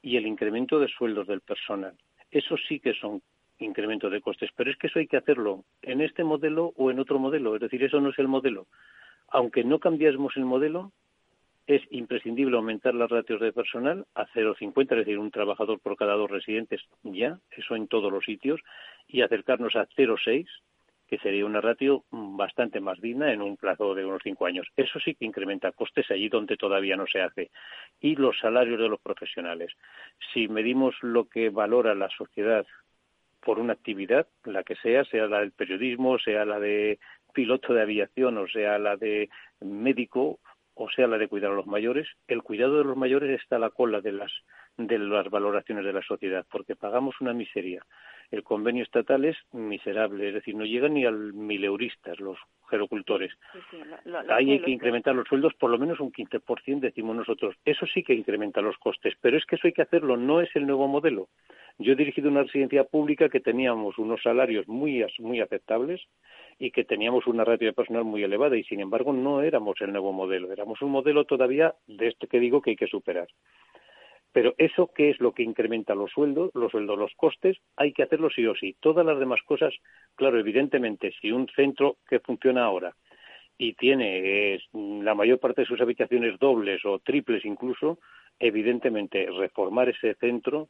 y el incremento de sueldos del personal. Eso sí que son incremento de costes. Pero es que eso hay que hacerlo en este modelo o en otro modelo. Es decir, eso no es el modelo. Aunque no cambiásemos el modelo, es imprescindible aumentar las ratios de personal a 0,50, es decir, un trabajador por cada dos residentes ya, eso en todos los sitios, y acercarnos a 0,6, que sería una ratio bastante más digna en un plazo de unos cinco años. Eso sí que incrementa costes allí donde todavía no se hace. Y los salarios de los profesionales. Si medimos lo que valora la sociedad por una actividad, la que sea, sea la del periodismo, sea la de piloto de aviación o sea la de médico o sea la de cuidar a los mayores, el cuidado de los mayores está a la cola de las de las valoraciones de la sociedad, porque pagamos una miseria. El convenio estatal es miserable, es decir, no llegan ni al mileuristas los gerocultores. Ahí hay que incrementar los sueldos por lo menos un 15%, decimos nosotros. Eso sí que incrementa los costes, pero es que eso hay que hacerlo, no es el nuevo modelo. Yo he dirigido una residencia pública que teníamos unos salarios muy, muy aceptables y que teníamos una ratio de personal muy elevada y, sin embargo, no éramos el nuevo modelo. Éramos un modelo todavía de este que digo que hay que superar. Pero eso, ¿qué es lo que incrementa los sueldos, los sueldos, los costes? Hay que hacerlo sí o sí. Todas las demás cosas, claro, evidentemente, si un centro que funciona ahora y tiene la mayor parte de sus habitaciones dobles o triples incluso, evidentemente reformar ese centro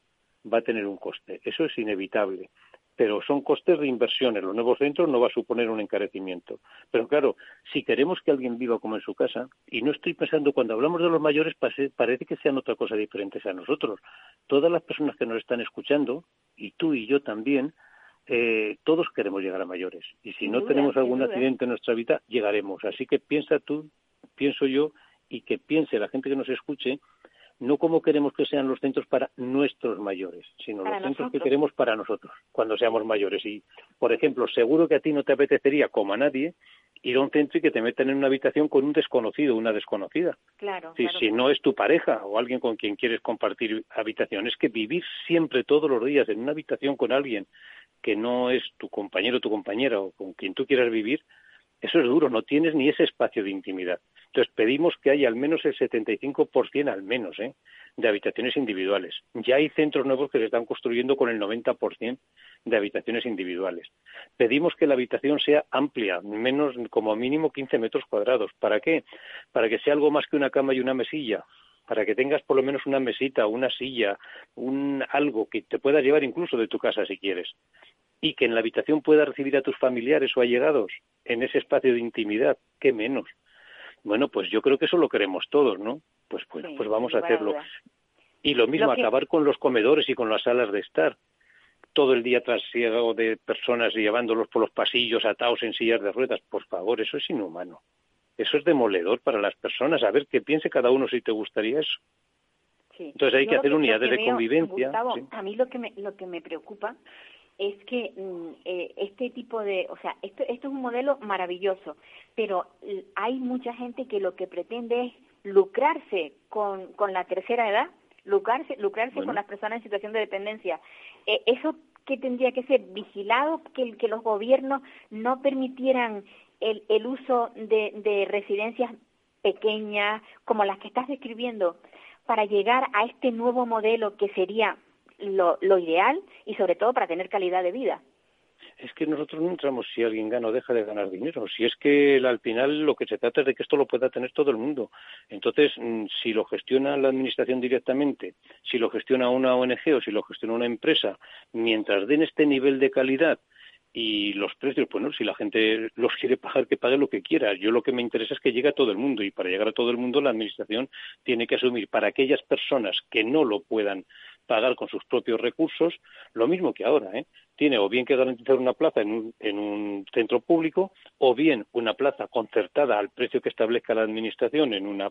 va a tener un coste. Eso es inevitable. Pero son costes de inversión. En los nuevos centros no va a suponer un encarecimiento. Pero claro, si queremos que alguien viva como en su casa, y no estoy pensando, cuando hablamos de los mayores, parece que sean otra cosa diferente a nosotros. Todas las personas que nos están escuchando, y tú y yo también, eh, todos queremos llegar a mayores. Y si no tenemos algún accidente en nuestra vida, llegaremos. Así que piensa tú, pienso yo, y que piense la gente que nos escuche, no como queremos que sean los centros para nuestros mayores, sino los centros que queremos para nosotros cuando seamos mayores. Y, por ejemplo, seguro que a ti no te apetecería, como a nadie, ir a un centro y que te metan en una habitación con un desconocido, una desconocida. Claro, Si no es tu pareja o alguien con quien quieres compartir habitación, es que vivir siempre, todos los días, en una habitación con alguien que no es tu compañero o tu compañera o con quien tú quieras vivir, eso es duro, no tienes ni ese espacio de intimidad. Entonces pedimos que haya al menos el 75% al menos ¿eh? de habitaciones individuales. Ya hay centros nuevos que se están construyendo con el 90% de habitaciones individuales. Pedimos que la habitación sea amplia, menos como mínimo 15 metros cuadrados. ¿Para qué? Para que sea algo más que una cama y una mesilla para que tengas por lo menos una mesita, una silla, un algo que te pueda llevar incluso de tu casa si quieres y que en la habitación puedas recibir a tus familiares o allegados en ese espacio de intimidad, qué menos. Bueno, pues yo creo que eso lo queremos todos, ¿no? Pues pues, pues vamos a hacerlo. Y lo mismo, acabar con los comedores y con las salas de estar. Todo el día trasiego de personas llevándolos por los pasillos atados en sillas de ruedas. Por favor, eso es inhumano. Eso es demoledor para las personas. A ver qué piense cada uno si te gustaría eso. Entonces hay que hacer unidades de convivencia. A mí lo que me, lo que me preocupa es que mm, eh, este tipo de, o sea, esto, esto es un modelo maravilloso, pero hay mucha gente que lo que pretende es lucrarse con, con la tercera edad, lucrarse, lucrarse con las personas en situación de dependencia. Eh, eso que tendría que ser vigilado, que, que los gobiernos no permitieran el, el uso de, de residencias pequeñas como las que estás describiendo para llegar a este nuevo modelo que sería lo, lo ideal y sobre todo para tener calidad de vida es que nosotros no entramos si alguien gana o deja de ganar dinero. Si es que al final lo que se trata es de que esto lo pueda tener todo el mundo. Entonces, mm, si lo gestiona la administración directamente, si lo gestiona una ONG o si lo gestiona una empresa, mientras den este nivel de calidad y los precios, pues si la gente los quiere pagar, que pague lo que quiera. Yo lo que me interesa es que llegue a todo el mundo y para llegar a todo el mundo la administración tiene que asumir para aquellas personas que no lo puedan pagar con sus propios recursos, lo mismo que ahora, ¿eh? tiene o bien que garantizar una plaza en un, en un centro público o bien una plaza concertada al precio que establezca la Administración en una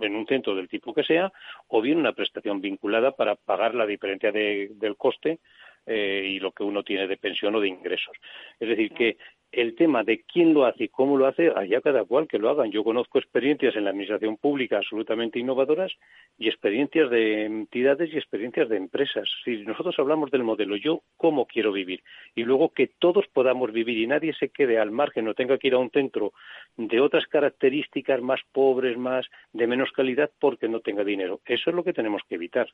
en un centro del tipo que sea, o bien una prestación vinculada para pagar la diferencia de, del coste eh, y lo que uno tiene de pensión o de ingresos. Es decir, que el tema de quién lo hace y cómo lo hace, allá cada cual que lo hagan. Yo conozco experiencias en la administración pública absolutamente innovadoras y experiencias de entidades y experiencias de empresas. Si nosotros hablamos del modelo, yo cómo quiero vivir y luego que todos podamos vivir y nadie se quede al margen o tenga que ir a un centro de otras características más pobres, más de menos calidad porque no tenga dinero. Eso es lo que tenemos que evitar.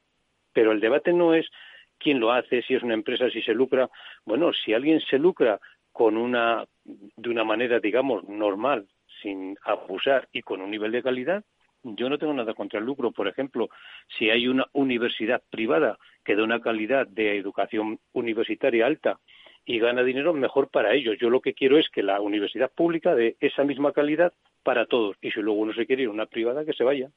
Pero el debate no es quién lo hace, si es una empresa, si se lucra. Bueno, si alguien se lucra con una, de una manera, digamos, normal, sin abusar y con un nivel de calidad, yo no tengo nada contra el lucro. Por ejemplo, si hay una universidad privada que da una calidad de educación universitaria alta y gana dinero, mejor para ellos. Yo lo que quiero es que la universidad pública dé esa misma calidad para todos. Y si luego uno se quiere ir a una privada, que se vaya.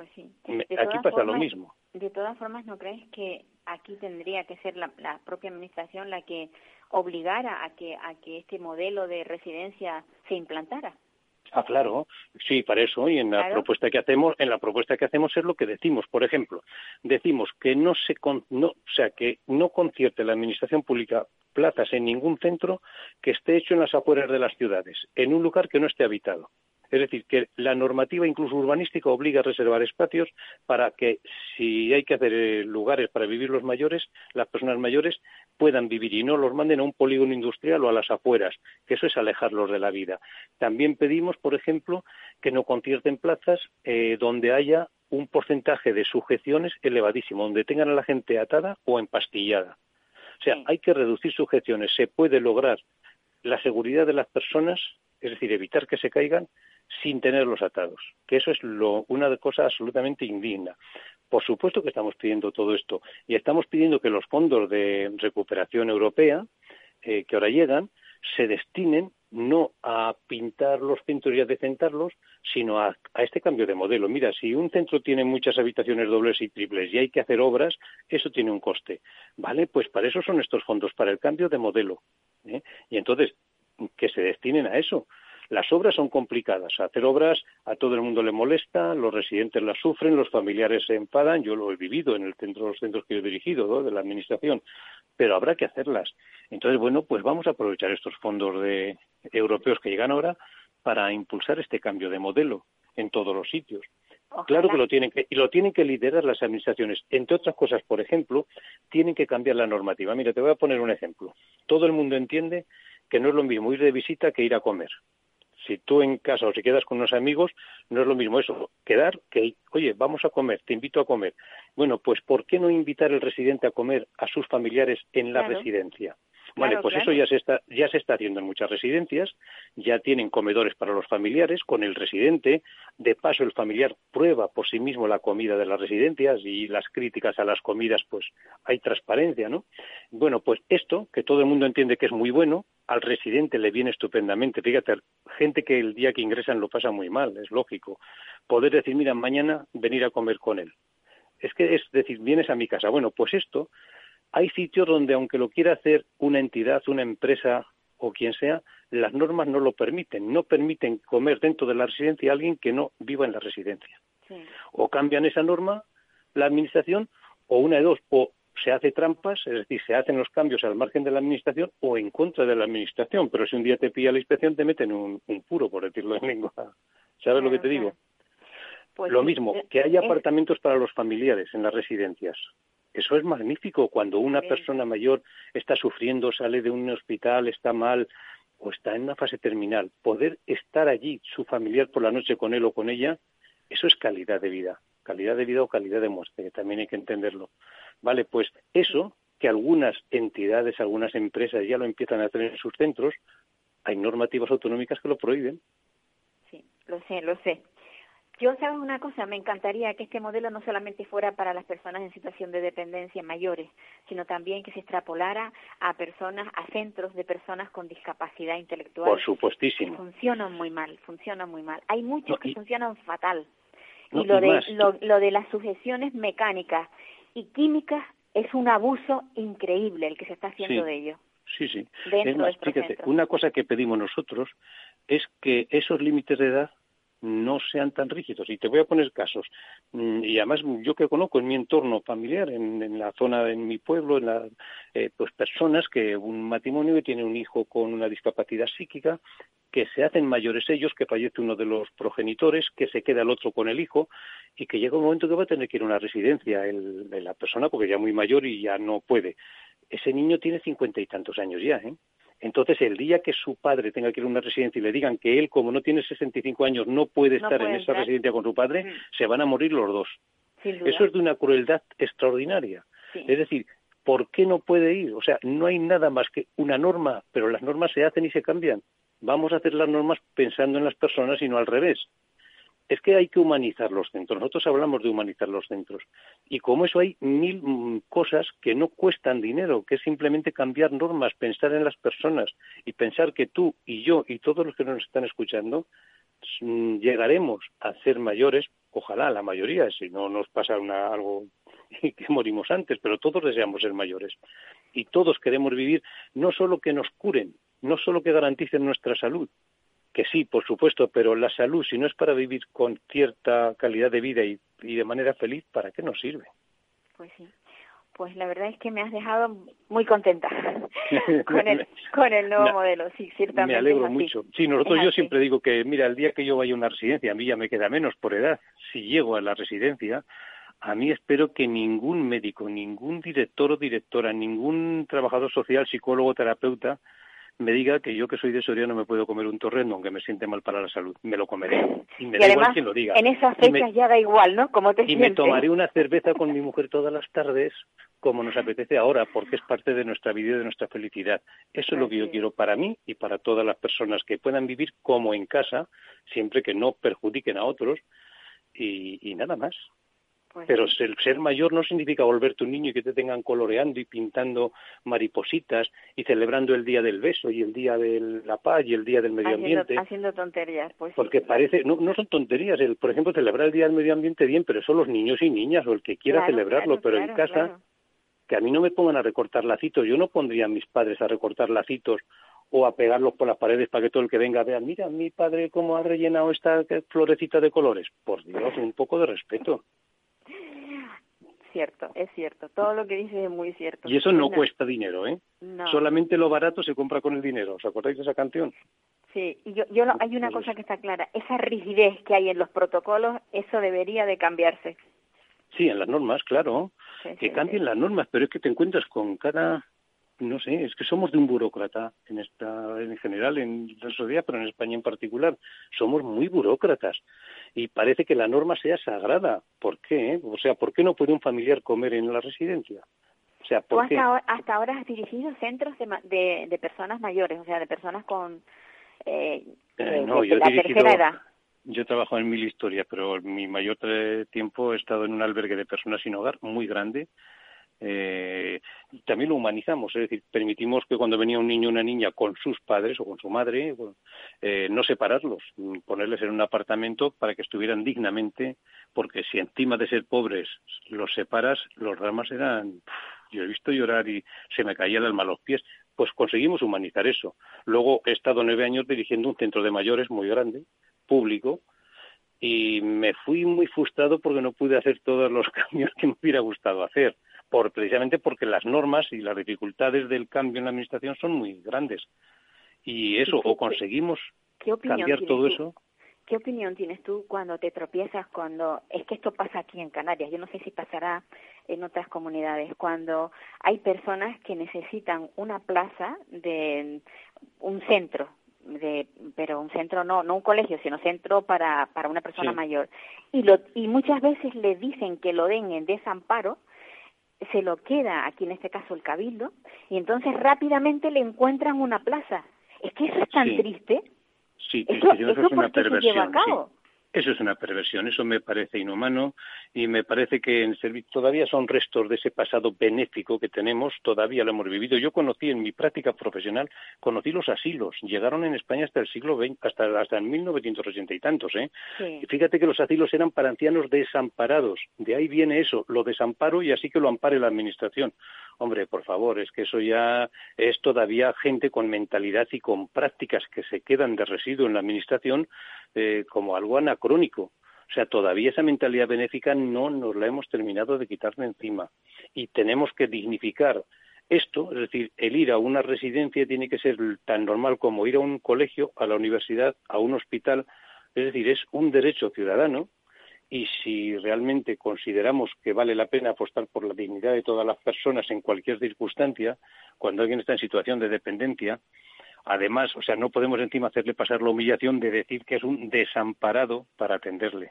Pues sí. Aquí pasa lo mismo. De todas formas, ¿no crees que aquí tendría que ser la, la propia administración la que obligara a que, a que este modelo de residencia se implantara. Ah, claro, sí, para eso. Y en la propuesta que hacemos, en la propuesta que hacemos es lo que decimos. Por ejemplo, decimos que no se, no, o sea, que no concierte la administración pública plazas en ningún centro que esté hecho en las afueras de las ciudades, en un lugar que no esté habitado. Es decir, que la normativa incluso urbanística obliga a reservar espacios para que si hay que hacer eh, lugares para vivir los mayores, las personas mayores puedan vivir y no los manden a un polígono industrial o a las afueras, que eso es alejarlos de la vida. También pedimos, por ejemplo, que no concierten plazas eh, donde haya un porcentaje de sujeciones elevadísimo, donde tengan a la gente atada o empastillada. O sea, hay que reducir sujeciones. Se puede lograr la seguridad de las personas, es decir, evitar que se caigan, sin tenerlos atados, que eso es lo, una cosa absolutamente indigna. Por supuesto que estamos pidiendo todo esto y estamos pidiendo que los fondos de recuperación europea eh, que ahora llegan se destinen no a pintar los centros y a decentarlos, sino a, a, este cambio de modelo. Mira, si un centro tiene muchas habitaciones dobles y triples y hay que hacer obras, eso tiene un coste. ¿Vale? Pues para eso son estos fondos, para el cambio de modelo. ¿eh? Y entonces, que se destinen a eso. Las obras son complicadas. Hacer obras a todo el mundo le molesta, los residentes las sufren, los familiares se enfadan. Yo lo he vivido en el centro, los centros que he dirigido de la Administración, pero habrá que hacerlas. Entonces, bueno, pues vamos a aprovechar estos fondos de, europeos que llegan ahora para impulsar este cambio de modelo en todos los sitios. Claro que lo tienen que, y lo tienen que liderar las administraciones. Entre otras cosas, por ejemplo, tienen que cambiar la normativa. Mira, te voy a poner un ejemplo. Todo el mundo entiende que no es lo mismo ir de visita que ir a comer. Si tú en casa o si quedas con unos amigos, no es lo mismo eso. Quedar que, oye, vamos a comer, te invito a comer. Bueno, pues ¿por qué no invitar al residente a comer a sus familiares en la residencia? Vale, pues eso ya se, está, ya se está haciendo en muchas residencias, ya tienen comedores para los familiares con el residente, de paso el familiar prueba por sí mismo la comida de las residencias y las críticas a las comidas, pues hay transparencia, ¿no? Bueno, pues esto, que todo el mundo entiende que es muy bueno, al residente le viene estupendamente. Fíjate, gente que el día que ingresan lo pasa muy mal, es lógico. Poder decir, mira, mañana venir a comer con él. Es que es decir, vienes a mi casa. Bueno, pues esto hay sitios donde, aunque lo quiera hacer una entidad, una empresa o quien sea, las normas no lo permiten. No permiten comer dentro de la residencia a alguien que no viva en la residencia. O cambian esa norma la administración, o una de dos, o se hace trampas, es decir, se hacen los cambios al margen de la administración o en contra de la administración. Pero si un día te pilla la inspección, te meten un, puro, por decirlo en lengua. ¿Sabes lo que te digo? Pues lo mismo, eh, que haya apartamentos para los familiares en las residencias. Eso es magnífico. Cuando una persona mayor está sufriendo, sale de un hospital, está mal o está en una fase terminal, poder estar allí, su familiar por la noche con él o con ella, eso es calidad de vida. Calidad de vida o calidad de muerte, que también hay que entenderlo. Vale, pues eso, que algunas entidades, algunas empresas ya lo empiezan a tener en sus centros, hay normativas autonómicas que lo prohíben. Sí, lo sé, lo sé. Yo, ¿sabes una cosa? Me encantaría que este modelo no solamente fuera para las personas en situación de dependencia mayores, sino también que se extrapolara a personas, a centros de personas con discapacidad intelectual. Por supuestísimo. Funcionan muy mal, funcionan muy mal. Hay muchos que funcionan fatal. Y lo, de, lo, de las sujeciones mecánicas y químicas es un abuso increíble el que se está haciendo de ello. Sí, sí. fíjate, una cosa que pedimos nosotros es que esos límites de edad no sean tan rígidos. Y te voy a poner casos. Mm, y además yo que conozco en mi entorno familiar, en, la zona, en mi pueblo, en la, eh, pues personas que un matrimonio que tiene un hijo con una discapacidad psíquica, que se hacen mayores ellos, que fallece uno de los progenitores, que se queda el otro con el hijo y que llega un momento que va a tener que ir a una residencia el, la persona porque ya muy mayor y ya no puede. Ese niño tiene cincuenta y tantos años ya, ¿eh? Entonces, el día que su padre tenga que ir a una residencia y le digan que él, como no tiene 65 años, no puede estar en esa residencia con su padre, mm. se van a morir los dos. Eso es de una crueldad extraordinaria. Es decir, ¿por qué no puede ir? O sea, no hay nada más que una norma, pero las normas se hacen y se cambian. Vamos a hacer las normas pensando en las personas y no al revés es que hay que humanizar los centros. Nosotros hablamos de humanizar los centros. Y como eso hay mil mm, cosas que no cuestan dinero, que es simplemente cambiar normas, pensar en las personas y pensar que tú y yo y todos los que nos están escuchando mm, llegaremos a ser mayores, ojalá la mayoría, si no nos pasa una, algo que morimos antes, pero todos deseamos ser mayores. Y todos queremos vivir no solo que nos curen, no solo que garanticen nuestra salud, que sí, por supuesto, pero la salud, si no es para vivir con cierta calidad de vida y, de manera feliz, ¿para qué nos sirve? Pues sí. Pues la verdad es que me has dejado muy contenta con, el, con el nuevo modelo, sí, ciertamente. Me alegro mucho. Sí, nosotros yo siempre digo que, mira, el día que yo vaya a una residencia, a mí ya me queda menos por edad. Si llego a la residencia, a mí espero que ningún médico, ningún director o directora, ningún trabajador social, psicólogo, terapeuta, me diga que yo que soy de Soria no me puedo comer un torrendo aunque me siente mal para la salud. Me lo comeré. Y me da igual quien lo diga. En esas fechas ya da igual, ¿no? Como te y me tomaré una cerveza con mi mujer todas las tardes como nos apetece ahora, porque es parte de nuestra vida y de nuestra felicidad. Eso es lo que yo quiero para mí y para todas las personas que puedan vivir como en casa, siempre que no perjudiquen a otros y nada más. Pues Pero el ser mayor no significa volverte un niño y que te tengan coloreando y pintando maripositas y celebrando el día del beso y el día de la paz y el día del medio ambiente. Haciendo tonterías, pues. Porque parece, no, no son tonterías. El, por ejemplo, celebrar el día del medio ambiente bien, pero son los niños y niñas o el que quiera celebrarlo, pero en casa, que a mí no me pongan a recortar lacitos. Yo no pondría a mis padres a recortar lacitos o a pegarlos por las paredes para que todo el que venga vea, mira, mi padre cómo ha rellenado esta florecita de colores. Por Dios, un poco de respeto cierto, es cierto. Todo lo que dices es muy cierto. Y eso no, cuesta dinero, ¿eh? Solamente lo barato se compra con el dinero. ¿Os acordáis de esa canción? Sí, y yo, yo hay una cosa que está clara. Esa rigidez que hay en los protocolos, eso debería de cambiarse. Sí, en las normas, claro. que cambien las normas, pero es que te encuentras con cada no sé, es que somos de un burócrata en esta, en general, en la sociedad, pero en España en particular, somos muy burócratas y parece que la norma sea sagrada. ¿Por qué? O sea, ¿por qué no puede un familiar comer en la residencia? O sea, ¿por ¿Tú qué? hasta, ahora, hasta ahora has dirigido centros de, de, de personas mayores, o sea, de personas con eh, Eh, de- no, de yo he la dirigido- tercera edad. Yo he trabajado en mil historias, pero mi mayor eh, tiempo he estado en un albergue de personas sin hogar muy grande. Eh, también lo humanizamos, es decir, permitimos que cuando venía un niño o una niña con sus padres o con su madre, eh, no separarlos, mm, ponerles en un apartamento para que estuvieran dignamente, porque si encima de ser pobres los separas, los dramas eran. Yo he visto llorar y se me caía el alma a los pies. Pues conseguimos humanizar eso. Luego he estado nueve años dirigiendo un centro de mayores muy grande, público, y me fui muy frustrado porque no pude hacer todos los cambios que me hubiera gustado hacer, por, precisamente porque las normas y las dificultades del cambio en la administración son muy grandes. Y eso, o conseguimos ¿Qué cambiar todo tú? eso. ¿Qué opinión tienes tú cuando te tropiezas cuando es que esto pasa aquí en Canarias? Yo no sé si pasará en otras comunidades cuando hay personas que necesitan una plaza de un centro de pero un centro no no un colegio sino centro para para una persona Sí. mayor y lo y muchas veces le dicen que lo den en desamparo se lo queda aquí en este caso el cabildo y entonces rápidamente le encuentran una plaza es que eso es tan Sí. triste Sí, eso, es que eso eso es una ¿por qué se lleva a perversión. cabo Eso es una perversión, eso me parece inhumano y me parece que en todavía son restos de ese pasado benéfico que tenemos, todavía lo hemos vivido. Yo conocí en mi práctica profesional, conocí los asilos, llegaron en España hasta el siglo XX, hasta, hasta en 1980 y tantos, ¿eh? Sí. Y fíjate que los asilos eran para ancianos desamparados, de ahí viene eso, lo desamparo y así que lo ampare la administración. Hombre, por favor, es que eso ya es todavía gente con mentalidad y con prácticas que se quedan de residuo en la administración eh, como algo anacrónico. O sea, todavía esa mentalidad benéfica no nos la hemos terminado de quitar de encima. Y tenemos que dignificar esto, es decir, el ir a una residencia tiene que ser tan normal como ir a un colegio, a la universidad, a un hospital. Es decir, es un derecho ciudadano y si realmente consideramos que vale la pena apostar por la dignidad de todas las personas en cualquier circunstancia, cuando alguien está en situación de dependencia, además, o sea, no podemos encima hacerle pasar la humillación de decir que es un desamparado para atenderle.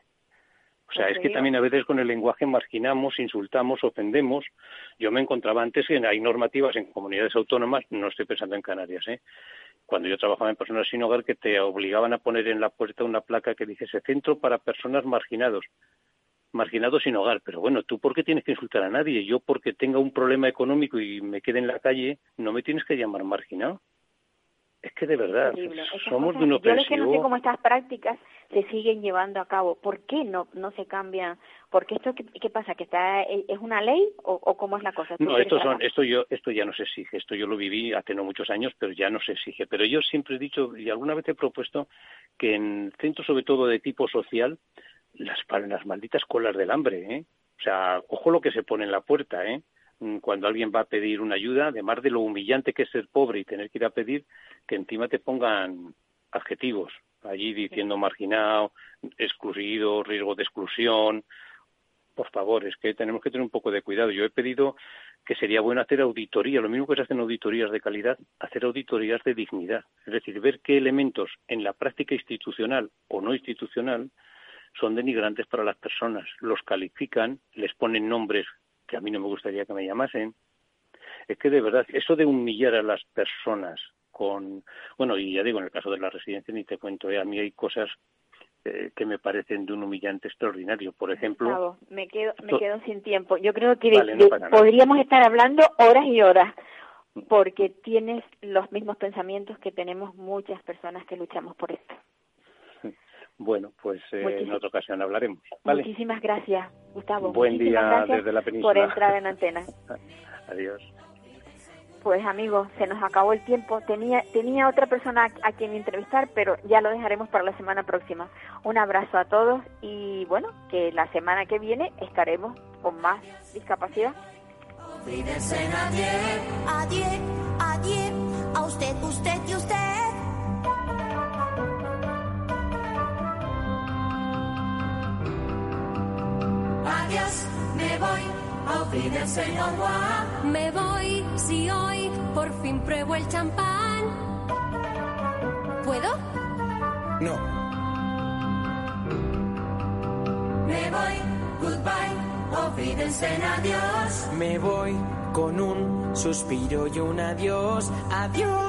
O sea, es que también a veces con el lenguaje marginamos, insultamos, ofendemos. Yo me encontraba antes que hay normativas en comunidades autónomas, no estoy pensando en Canarias, ¿eh? cuando yo trabajaba en personas sin hogar que te obligaban a poner en la puerta una placa que dijese centro para personas marginados marginados sin hogar pero bueno tú por qué tienes que insultar a nadie yo porque tenga un problema económico y me quede en la calle no me tienes que llamar marginado es que de verdad somos cosas- de un Yo es que no sé cómo estas prácticas se siguen llevando a cabo. ¿Por qué no no se cambian? Porque esto qué, qué pasa que está es una ley o, o cómo es la cosa. ¿Tú No, esto, son, esto, yo, esto ya no se exige. Esto yo lo viví hace no muchos años, pero ya no se exige. Pero yo siempre he dicho, y alguna vez he propuesto, que en centros sobre todo de tipo social, las, las malditas colas del hambre, ¿eh? O sea, ojo lo que se pone en la puerta, ¿eh? Mm, Cuando alguien va a pedir una ayuda, además de lo humillante que es ser pobre y tener que ir a pedir, que encima te pongan adjetivos. Allí diciendo marginado, excluido, riesgo de exclusión, por favor, es que tenemos que tener un poco de cuidado. Yo he pedido que sería bueno hacer auditoría, lo mismo que se hacen auditorías de calidad, hacer auditorías de dignidad, es decir, ver qué elementos en la práctica institucional o no institucional son denigrantes para las personas, los califican, les ponen nombres que a mí no me gustaría que me llamasen. Es que de verdad, eso de humillar a las personas con, bueno, y ya digo, en el caso de la residencia ni te cuento, ¿eh? a mí hay cosas eh, que me parecen de un humillante extraordinario. Por ejemplo, Gustavo, me quedo me quedo sin tiempo. Yo creo que Vale, de- no podríamos estar hablando horas y horas porque tienes los mismos pensamientos que tenemos muchas personas que luchamos por esto. Bueno, pues eh, en otra ocasión hablaremos. ¿vale? Muchísimas gracias, Gustavo. Buen Muchísimas día gracias desde la por península. entrar en antena. Adiós. Pues amigos, se nos acabó el tiempo. Tenía, tenía otra persona a, a quien entrevistar, pero ya lo dejaremos para la semana próxima. Un abrazo a todos y bueno, que la semana que viene estaremos con más discapacidad. Olvídese nadie, adiós, adiós, a usted, usted y usted. Voy, fin del señor Juan. Me voy si hoy por fin pruebo el champán. ¿Puedo? No. Me voy, goodbye, auf Wiedersehen, adiós. Me voy con un suspiro y un adiós. Adiós.